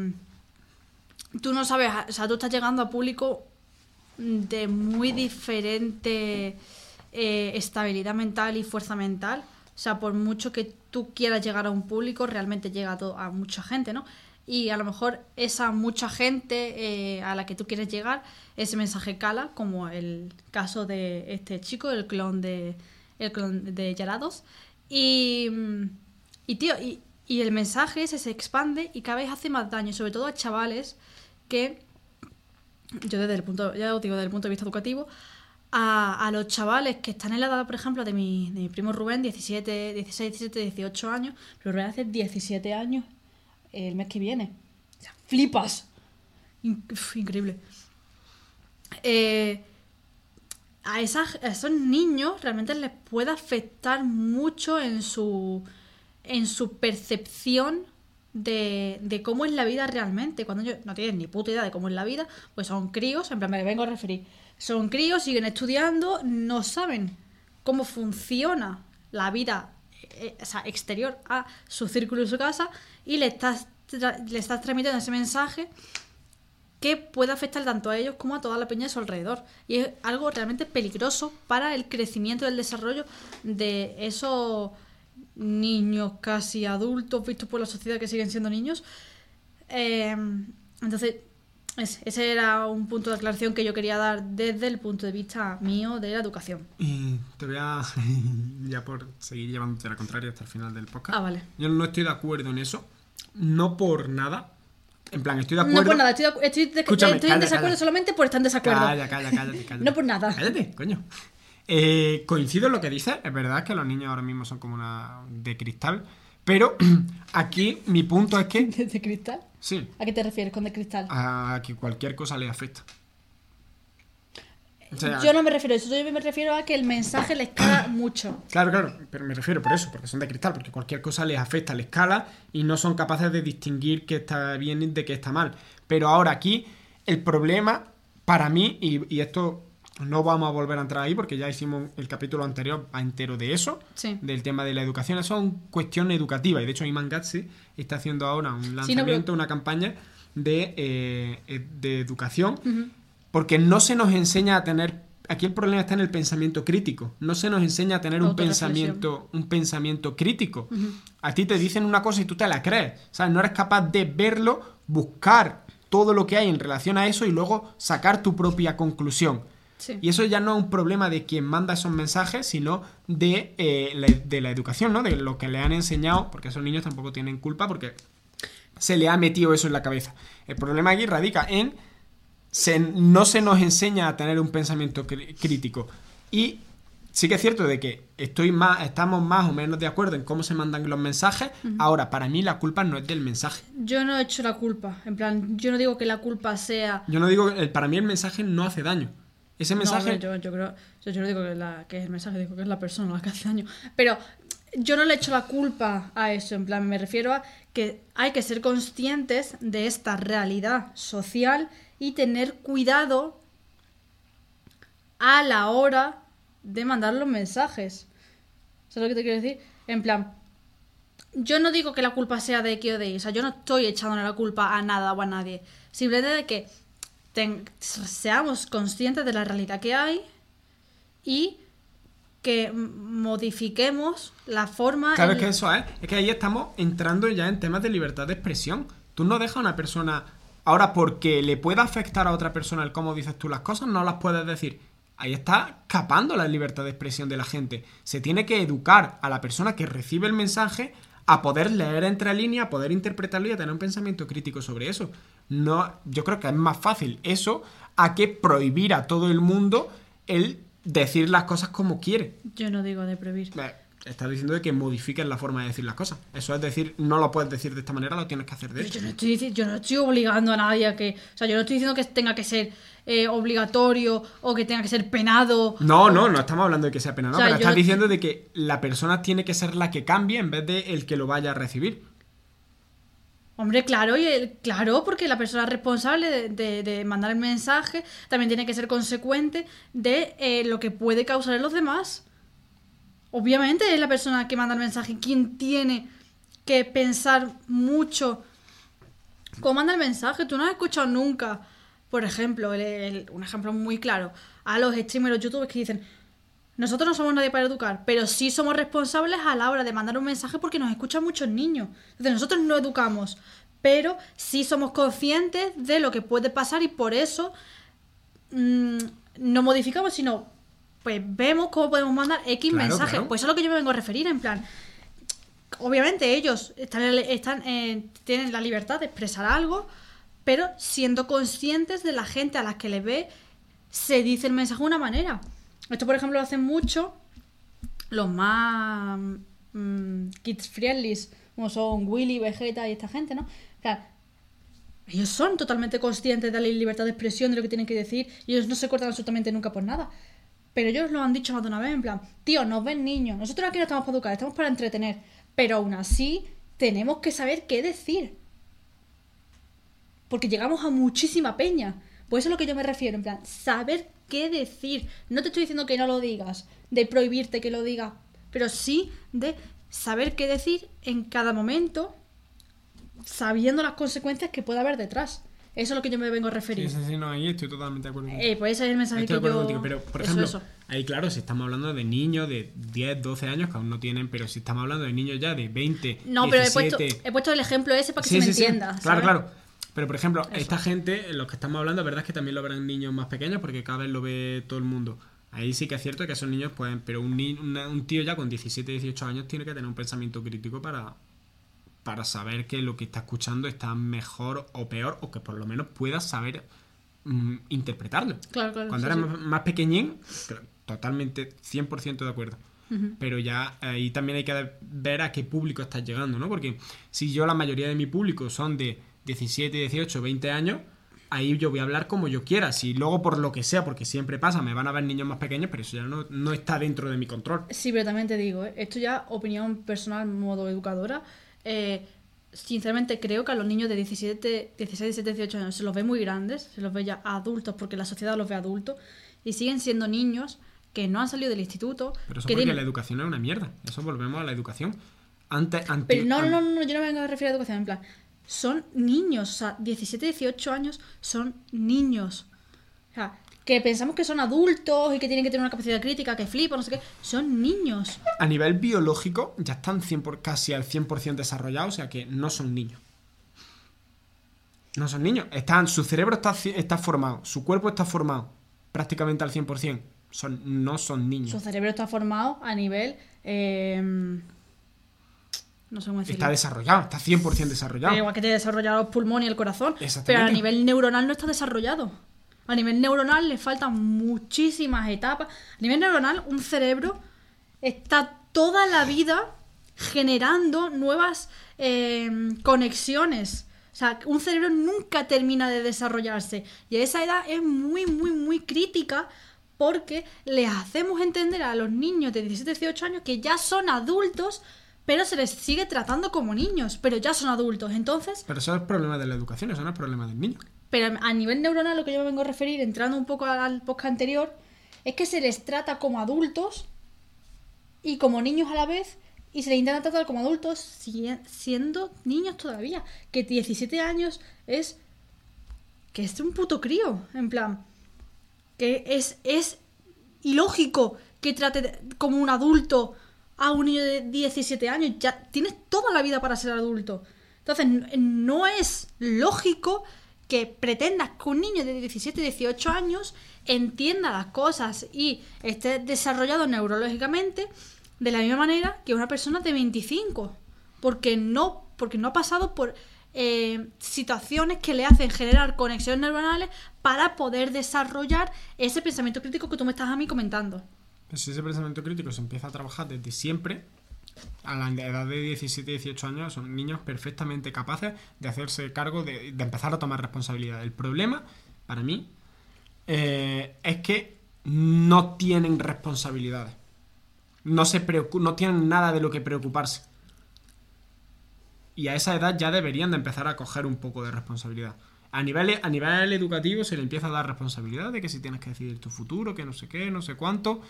tú no sabes, o sea, tú estás llegando a público de muy diferente eh, estabilidad mental y fuerza mental. O sea, por mucho que tú quieras llegar a un público, realmente llega a, to- a mucha gente, ¿no? Y a lo mejor esa mucha gente a la que tú quieres llegar, ese mensaje cala, como el caso de este chico, el clon de, el clon de Yarados. Y, mm, y tío, y, y el mensaje ese se expande y cada vez hace más daño, sobre todo a chavales que yo desde el punto, ya digo, desde el punto de vista educativo, a, a los chavales que están en la edad, por ejemplo, de mi, de mi primo Rubén, 17, 16, 17, 18 años, pero Rubén hace 17 años el mes que viene. O sea, flipas. Increíble. Eh, a, esas- esos niños realmente les puede afectar mucho en su, en su percepción de, de cómo es la vida realmente. Cuando ellos no tienen ni puta idea de cómo es la vida, pues son críos, en plan me vengo a referir. Son críos, siguen estudiando, no saben cómo funciona la vida eh, o sea, exterior a su círculo y su casa y le estás, le estás transmitiendo ese mensaje que puede afectar tanto a ellos como a toda la peña de su alrededor. Y es algo realmente peligroso para el crecimiento y el desarrollo de esos niños casi adultos vistos por la sociedad que siguen siendo niños. Eh, entonces, ese, era un punto de aclaración que yo quería dar desde el punto de vista mío de la educación. Y te voy a. ya por seguir llevándote la contraria hasta el final del podcast. Ah, vale. Yo no estoy de acuerdo en eso. No por nada. En plan, estoy de acuerdo. No por nada, estoy, de, estoy de- estoy en calla, desacuerdo calla. solamente por estar en desacuerdo. Calla, calla, cállate, cállate. No por nada. Cállate, coño. Eh, coincido en lo que dices. Es verdad que los niños ahora mismo son como una de cristal. Pero aquí mi punto es que. ¿De cristal? Sí. ¿A qué te refieres con de cristal? A que cualquier cosa le afecta. O sea, Yo no me refiero a eso, yo me refiero a que el mensaje les cala mucho. Claro, claro, pero me refiero por eso, porque son de cristal, porque cualquier cosa les afecta, les escala y no son capaces de distinguir qué está bien y de qué está mal. Pero ahora aquí, el problema para mí, y, y esto no vamos a volver a entrar ahí porque ya hicimos el capítulo anterior entero de eso, Sí. del tema de la educación, eso es cuestión educativa. Y de hecho, Iman Gatsi está haciendo ahora un Sí, no, lanzamiento, pero- una campaña de, eh, eh, de educación porque no se nos enseña a tener. Aquí el problema está en el pensamiento crítico. No se nos enseña a tener un pensamiento, un pensamiento crítico. A ti te dicen una cosa y tú te la crees. ¿Sabes? No eres capaz de verlo, buscar todo lo que hay en relación a eso y luego sacar tu propia conclusión. Sí. Y eso ya no es un problema de quien manda esos mensajes, sino de, eh, la, de la educación, ¿no? De lo que le han enseñado, porque esos niños tampoco tienen culpa porque se le ha metido eso en la cabeza. El problema aquí radica en se, no se nos enseña a tener un pensamiento cri- crítico. Y sí que es cierto de que estoy más, estamos más o menos de acuerdo en cómo se mandan los mensajes. Ahora, para mí la culpa no es del mensaje. Yo no he hecho la culpa. En plan, yo no digo que la culpa sea. Yo no digo, el- para mí el mensaje no hace daño. Ese mensaje... yo, yo creo. Yo, yo no digo que, la- que es el mensaje, digo que es la persona la que hace daño. Pero yo no le echo la culpa a eso. En plan, me refiero a que hay que ser conscientes de esta realidad social y tener cuidado a la hora de mandar los mensajes. ¿Sabes lo que te quiero decir? En plan, yo no digo que la culpa sea de X o de Y, o sea, yo no estoy echándole la culpa a nada o a nadie. Simplemente de que ten- seamos conscientes de la realidad que hay y que modifiquemos la forma. Claro, en- es que eso es. Es que ahí estamos entrando ya en temas de libertad de expresión. Tú no dejas a una persona. Ahora, porque le pueda afectar a otra persona el cómo dices tú las cosas, no las puedes decir. Ahí está capando la libertad de expresión de la gente. Se tiene que educar a la persona que recibe el mensaje a poder leer entre líneas, a poder interpretarlo y a tener un pensamiento crítico sobre eso. No, yo creo que es más fácil eso a que prohibir a todo el mundo el decir las cosas como quiere. Yo no digo de prohibir. Eh, Estás diciendo de que modifiquen la forma de decir las cosas. Eso es decir, no lo puedes decir de esta manera, lo tienes que hacer de esta. yo no estoy yo no estoy obligando a nadie a que. O sea, yo no estoy diciendo que tenga que ser eh, obligatorio o que tenga que ser penado. No, no, no estamos hablando de que sea pena, no, O sea, pero estás no- diciendo de que la persona tiene que ser la que cambie en vez de el que lo vaya a recibir. Hombre, claro, y el- claro, porque la persona responsable de, de- de mandar el mensaje también tiene que ser consecuente de eh, lo que puede causar en los demás. Obviamente es la persona que manda el mensaje quien tiene que pensar mucho cómo manda el mensaje. Tú no has escuchado nunca, por ejemplo, un ejemplo muy claro, a los streamers, los youtubers que dicen, nosotros no somos nadie para educar, pero sí somos responsables a la hora de mandar un mensaje porque nos escuchan muchos niños. Entonces nosotros no educamos, pero sí somos conscientes de lo que puede pasar y por eso mm, no modificamos, sino pues vemos cómo podemos mandar X Claro, mensajes. claro. Pues eso es lo que yo me vengo a referir, en plan. Obviamente ellos están, están, eh, tienen la libertad de expresar algo, pero siendo conscientes de la gente a la que le ve, se dice el mensaje de una manera. Esto, por ejemplo, lo hacen mucho los más mm, kids friendly, como son Willy, Vegeta y esta gente, ¿no? Claro, ellos son totalmente conscientes de la libertad de expresión, de lo que tienen que decir, y ellos no se cortan absolutamente nunca por nada. Pero ellos lo han dicho más de una vez, en plan, tío, nos ven niños, nosotros aquí no estamos para educar, estamos para entretener, pero aún así tenemos que saber qué decir. Porque llegamos a muchísima peña. Pues eso es lo que yo me refiero, en plan, saber qué decir. No te estoy diciendo que no lo digas, de prohibirte que lo digas, pero sí de saber qué decir en cada momento, sabiendo las consecuencias que puede haber detrás. Eso es lo que yo me vengo a Sí, referir. sí, sí, no, ahí estoy totalmente de acuerdo. Eh, pues ese es el mensaje Estoy de que acuerdo yo... contigo, pero por Eso, ejemplo, eso. ahí claro, si estamos hablando de niños de 10, 12 años que aún no tienen, pero si estamos hablando de niños ya de 20, No, pero he 17, puesto, he puesto el ejemplo ese para que Sí, se sí, me sí. entienda. Claro, claro. Pero por ejemplo, Eso. esta gente, los que estamos hablando, verdad es que también lo verán niños más pequeños porque cada vez lo ve todo el mundo. Ahí sí que es cierto que esos niños pueden, pero un, ni- una- un tío ya con 17, 18 años tiene que tener un pensamiento crítico para, para saber que lo que está escuchando está mejor o peor, o que por lo menos pueda saber mm, interpretarlo. Claro, claro, Cuando sí, sí. más, pequeñín, totalmente 100% de acuerdo. Pero ya ahí también hay que ver a qué público estás llegando, ¿no? Porque si yo la mayoría de mi público son de 17, 18, 20 años, ahí yo voy a hablar como yo quiera. Si luego por lo que sea, porque siempre pasa, me van a ver niños más pequeños, pero eso ya no, no está dentro de mi control. Sí, pero también te digo, ¿eh? esto ya opinión personal, modo educadora. Eh, sinceramente creo que a los niños de 17, 16, 17, 18 años se los ve muy grandes, se los ve ya adultos porque la sociedad los ve adultos y siguen siendo niños que no han salido del instituto. Pero eso que porque tienen- la educación es una mierda. Eso volvemos a la educación. Antes, antes, Pero no, no, no, no, yo no me vengo a referir a educación, en plan, son niños, o sea, 17, 18 años son niños. O sea, que pensamos que son adultos y que tienen que tener una capacidad crítica, que flipan, no sé qué, son niños. A nivel biológico ya están 100 por- casi al 100% desarrollados, o sea que no son niños. No son niños. Están, su cerebro está, está formado, su cuerpo está formado prácticamente al 100%. Son, no son niños. Su cerebro está formado a nivel. eh, no sé cómo decirlo. Está desarrollado, está 100% desarrollado. Eh, igual que te desarrolla los pulmones y el corazón. Pero a nivel neuronal no está desarrollado. A nivel neuronal le faltan muchísimas etapas. A nivel neuronal, un cerebro está toda la vida generando nuevas eh, conexiones. O sea, un cerebro nunca termina de desarrollarse. Y a esa edad es muy, muy, muy crítica porque les hacemos entender a los niños de 17, 18 años que ya son adultos, pero se les sigue tratando como niños, pero ya son adultos. Entonces, Pero eso es problema de la educación, eso no es problema del niño. Pero a nivel neuronal, lo que yo me vengo a referir, entrando un poco al podcast anterior, es que se les trata como adultos y como niños a la vez, y se les intenta tratar como adultos si- siendo niños todavía. Que 17 años es. que es un puto crío, en plan. Que es, es ilógico que trate como un adulto a un niño de 17 años. Ya tienes toda la vida para ser adulto. Entonces, no es lógico que pretendas que un niño de 17, 18 años entienda las cosas y esté desarrollado neurológicamente de la misma manera que una persona de 25. Porque no, porque no ha pasado por eh, situaciones que le hacen generar conexiones neuronales para poder desarrollar ese pensamiento crítico que tú me estás a mí comentando. Pues ese pensamiento crítico se empieza a trabajar desde siempre, a la edad de 17, 18 años, son niños perfectamente capaces de hacerse cargo de, de empezar a tomar responsabilidad. El problema, para mí, eh, es que no tienen responsabilidades. No, se no tienen nada de lo que preocuparse. Y a esa edad ya deberían de empezar a coger un poco de responsabilidad. A nivel, a nivel educativo se le empieza a dar responsabilidad de que si tienes que decidir tu futuro, que no sé qué, no sé cuánto.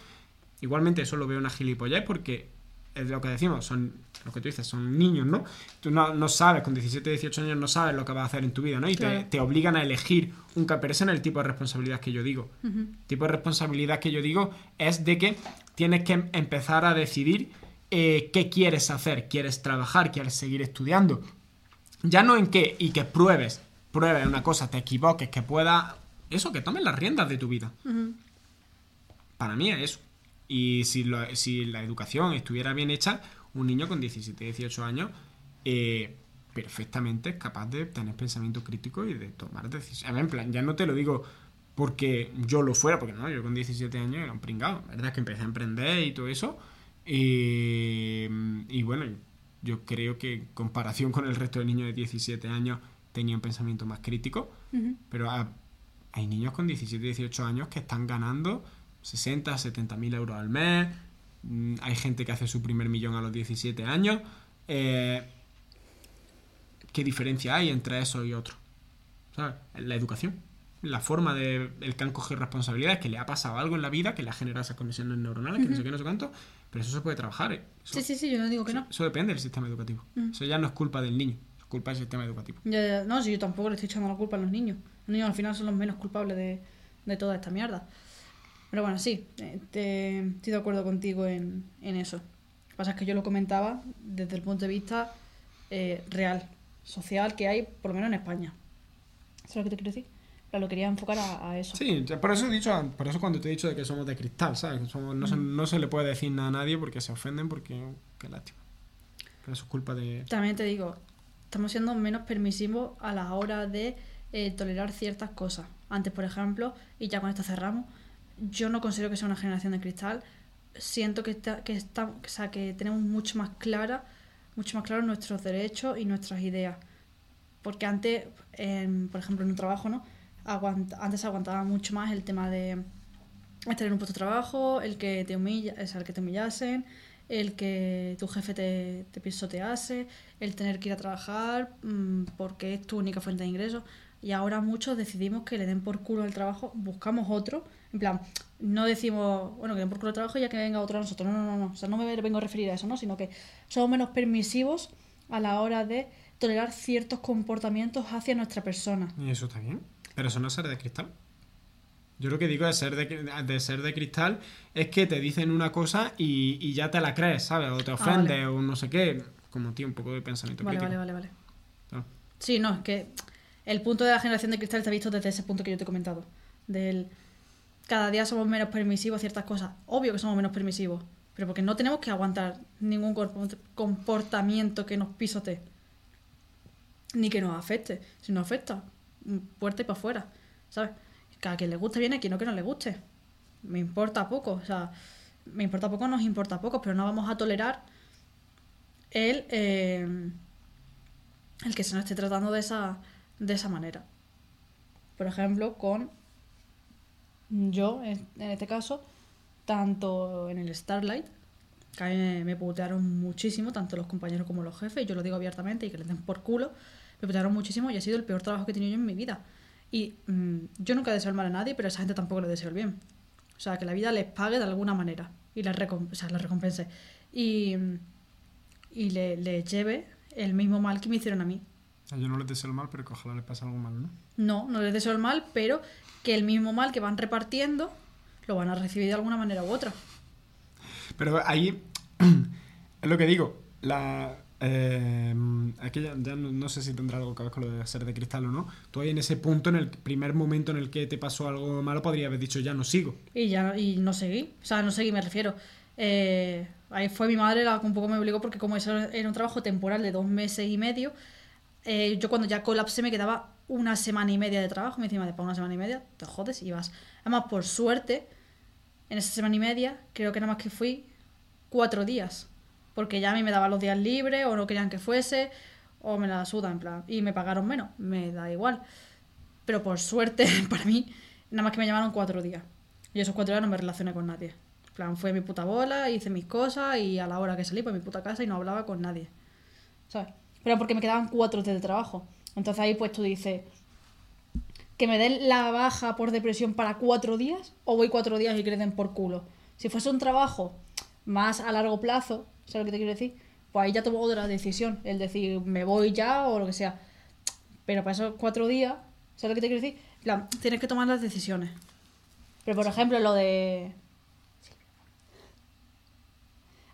Igualmente eso lo veo una gilipollez porque es lo que decimos, son lo que tú dices, son niños, ¿no? Tú no, no sabes, con 17, 18 años no sabes lo que vas a hacer en tu vida, ¿no? Y te, Claro. te obligan a elegir un pero ese no es el tipo de responsabilidad que yo digo. El tipo de responsabilidad que yo digo es de que tienes que em- empezar a decidir eh, qué quieres hacer. ¿Quieres trabajar? ¿Quieres seguir estudiando? Ya no en qué, y que pruebes, pruebes una cosa, te equivoques, que pueda... Eso, que tomes las riendas de tu vida. Para mí es eso. Y si, lo- si la educación estuviera bien hecha, un niño con 17, 18 años eh, perfectamente es capaz de tener pensamiento crítico y de tomar decisiones. En plan, ya no te lo digo porque yo lo fuera, porque no, yo con 17 años era un pringado. La verdad es que empecé a emprender y todo eso. Eh, y bueno, yo creo que en comparación con el resto de niños de 17 años tenía un pensamiento más crítico. Pero ha- hay niños con 17, 18 años que están ganando 60, 70 mil euros al mes. Mm, Hay gente que hace su primer millón a los 17 años. Eh, ¿Qué diferencia hay entre eso y otro? ¿Sabes? La educación. La forma de el que han cogido responsabilidades, que le ha pasado algo en la vida, que le ha generado esas conexiones neuronales, que no sé qué, no sé cuánto. Pero eso se puede trabajar. ¿eh? Eso, Sí, sí, sí, yo no digo que no. eso depende del sistema educativo. Eso ya no es culpa del niño, es culpa del sistema educativo. Ya, ya, no, si yo tampoco le estoy echando la culpa a los niños. Los niños al final son los menos culpables de, de toda esta mierda. Pero bueno, sí, te- estoy de acuerdo contigo en, en eso. Lo que pasa es que yo lo comentaba desde el punto de vista eh, real, social, que hay, por lo menos en España. ¿Sabes lo que te quiero decir? Pero lo quería enfocar a, a eso. Sí, por eso he dicho, por eso cuando te he dicho de que somos de cristal, ¿sabes? Somos- no, se, no se le puede decir nada a nadie porque se ofenden, porque qué lástima. Pero eso es culpa de. También te digo, estamos siendo menos permisivos a la hora de eh, tolerar ciertas cosas. Antes, por ejemplo, y ya con esto cerramos, yo no considero que sea una generación de cristal. Siento que, está, que, está, o sea, que tenemos mucho más clara, mucho más claros nuestros derechos y nuestras ideas. Porque antes, en- por ejemplo, en un trabajo, ¿no? Antes aguantaba mucho más el tema de estar en un puesto de trabajo, el que te humilla, es el que te humillasen, el que tu jefe te, te pisotease, el tener que ir a trabajar mm, porque es tu única fuente de ingresos. Y ahora muchos decidimos que le den por culo al trabajo, buscamos otro. En plan, no decimos, bueno, que den por culo trabajo ya que venga otro a nosotros. No, no, no, no. O sea, no me vengo a referir a eso, ¿no? Sino que somos menos permisivos a la hora de tolerar ciertos comportamientos hacia nuestra persona. Y eso está bien. Pero eso no es ser de cristal. Yo lo que digo de ser de, de ser de cristal es que te dicen una cosa y, y ya te la crees, ¿sabes? O te ofende vale. o no sé qué. Como, tío, un poco de pensamiento Vale, crítico. vale, vale, vale. Sí, no, es que el punto de la generación de cristal está visto desde ese punto que yo te he comentado. Del cada día somos menos permisivos a ciertas cosas. Obvio que somos menos permisivos, pero porque no tenemos que aguantar ningún comportamiento que nos pisotee. Ni que nos afecte. Si nos afecta, mm, puerta y para afuera. ¿Sabes? Que a quien le guste viene, a quien no que no le guste. Me importa poco. O sea, me importa poco, nos importa poco, pero no vamos a tolerar el, eh, el que se nos esté tratando de esa, de esa manera. Por ejemplo, con yo, en, este caso, tanto en el Starlight, que a mí me, putearon muchísimo, tanto los compañeros como los jefes, yo lo digo abiertamente y que les den por culo, me putearon muchísimo y ha sido el peor trabajo que he tenido yo en mi vida. Y mm, yo nunca deseo el mal a nadie, pero a esa gente tampoco le deseo el bien. O sea, que la vida les pague de alguna manera y les, recom- o sea, les recompense. Y, y le, le lleve el mismo mal que me hicieron a mí. Yo no les deseo el mal, pero que ojalá les pase algo malo, ¿no? No, no les deseo el mal, pero que el mismo mal que van repartiendo lo van a recibir de alguna manera u otra. Pero ahí es lo que digo. La, eh, que ya, ya no, no sé si tendrá algo que ver con lo de ser de cristal o no. Tú ahí en ese punto, en el primer momento en el que te pasó algo malo, podría haber dicho ya no sigo. Y ya y no seguí. O sea, no seguí, me refiero. Eh, ahí fue mi madre la que un poco me obligó porque como eso era un trabajo temporal de dos meses y medio, eh, yo cuando ya colapsé me quedaba una semana y media de trabajo. Me decía, madre, para una semana y media te jodes y vas. Además, por suerte, en esa semana y media, creo que nada más que fui cuatro días. Porque ya a mí me daban los días libres o no querían que fuese o me la suda en plan. Y me pagaron menos, me da igual. Pero por suerte, para mí, nada más que me llamaron cuatro días. Y esos cuatro días no me relacioné con nadie. En plan, fue mi puta bola, hice mis cosas y a la hora que salí, pues mi puta casa y no hablaba con nadie. ¿Sabes? Pero porque me quedaban cuatro de trabajo. Entonces ahí pues tú dices, que me den la baja por depresión para cuatro días o voy cuatro días y que por culo. Si fuese un trabajo más a largo plazo, ¿sabes lo que te quiero decir? Pues ahí ya tomo otra decisión, el decir me voy ya o lo que sea. Pero para esos cuatro días, ¿sabes lo que te quiero decir? Tienes que tomar las decisiones. Pero por ejemplo, lo de.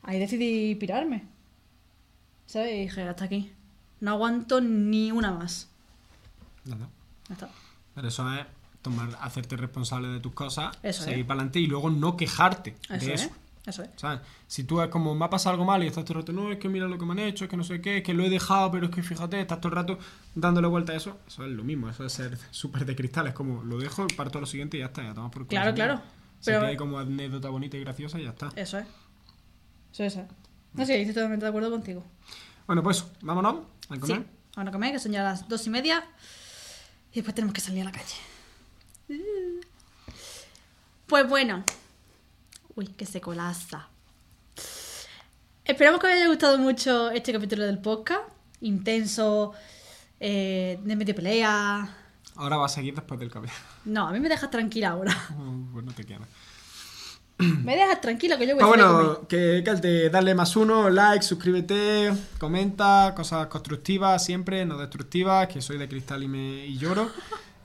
Ahí decidí pirarme. ¿Sabes? Y dije, hasta aquí. No aguanto ni una más. Ya está. Pero eso es tomar, hacerte responsable de tus cosas, Eso seguir para adelante y luego no quejarte Eso de es. eso. Eso es. ¿Sabes? Si tú es como, me ha pasado algo mal y estás todo el rato, no, es que mira lo que me han hecho, es que no sé qué, es que lo he dejado, pero es que fíjate, estás todo el rato dándole vuelta a eso, eso es lo mismo, eso es ser súper de cristal, es como, lo dejo, parto a lo siguiente y ya está, ya tomas por culo. Claro, claro. Si Pero- hay como anécdota bonita y graciosa y ya está. Eso es. Eso es. No sé, estoy totalmente de acuerdo contigo. Bueno, pues, vámonos a Sí. comer. Vamos a comer, que son ya las dos y media. Y después tenemos que salir a la calle. Pues bueno. Uy, que se colaza. Esperamos que os haya gustado mucho este capítulo del podcast. Intenso, eh, de medio pelea. Ahora va a seguir después del cabello. No, a mí me dejas tranquila ahora. pues no te quieras. Me dejas tranquila que yo voy a salir a comer. bueno, que, que te dale más uno, like, suscríbete, comenta, cosas constructivas siempre, no destructivas, que soy de cristal y me y lloro.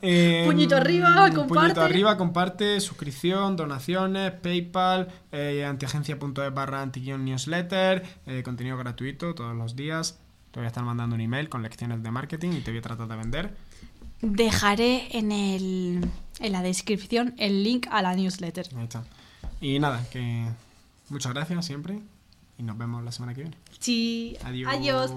Eh, Puñito arriba, Puñito comparte. arriba, comparte, suscripción, donaciones, PayPal, eh, antiagencia.es barra anti-newsletter, eh, contenido gratuito todos los días. Te voy a estar mandando un email con lecciones de marketing y te voy a tratar de vender. Dejaré en, el, en la descripción el link a la newsletter. Ahí está. Y nada, que muchas gracias siempre y nos vemos la semana que viene. Sí. Adiós. Adiós.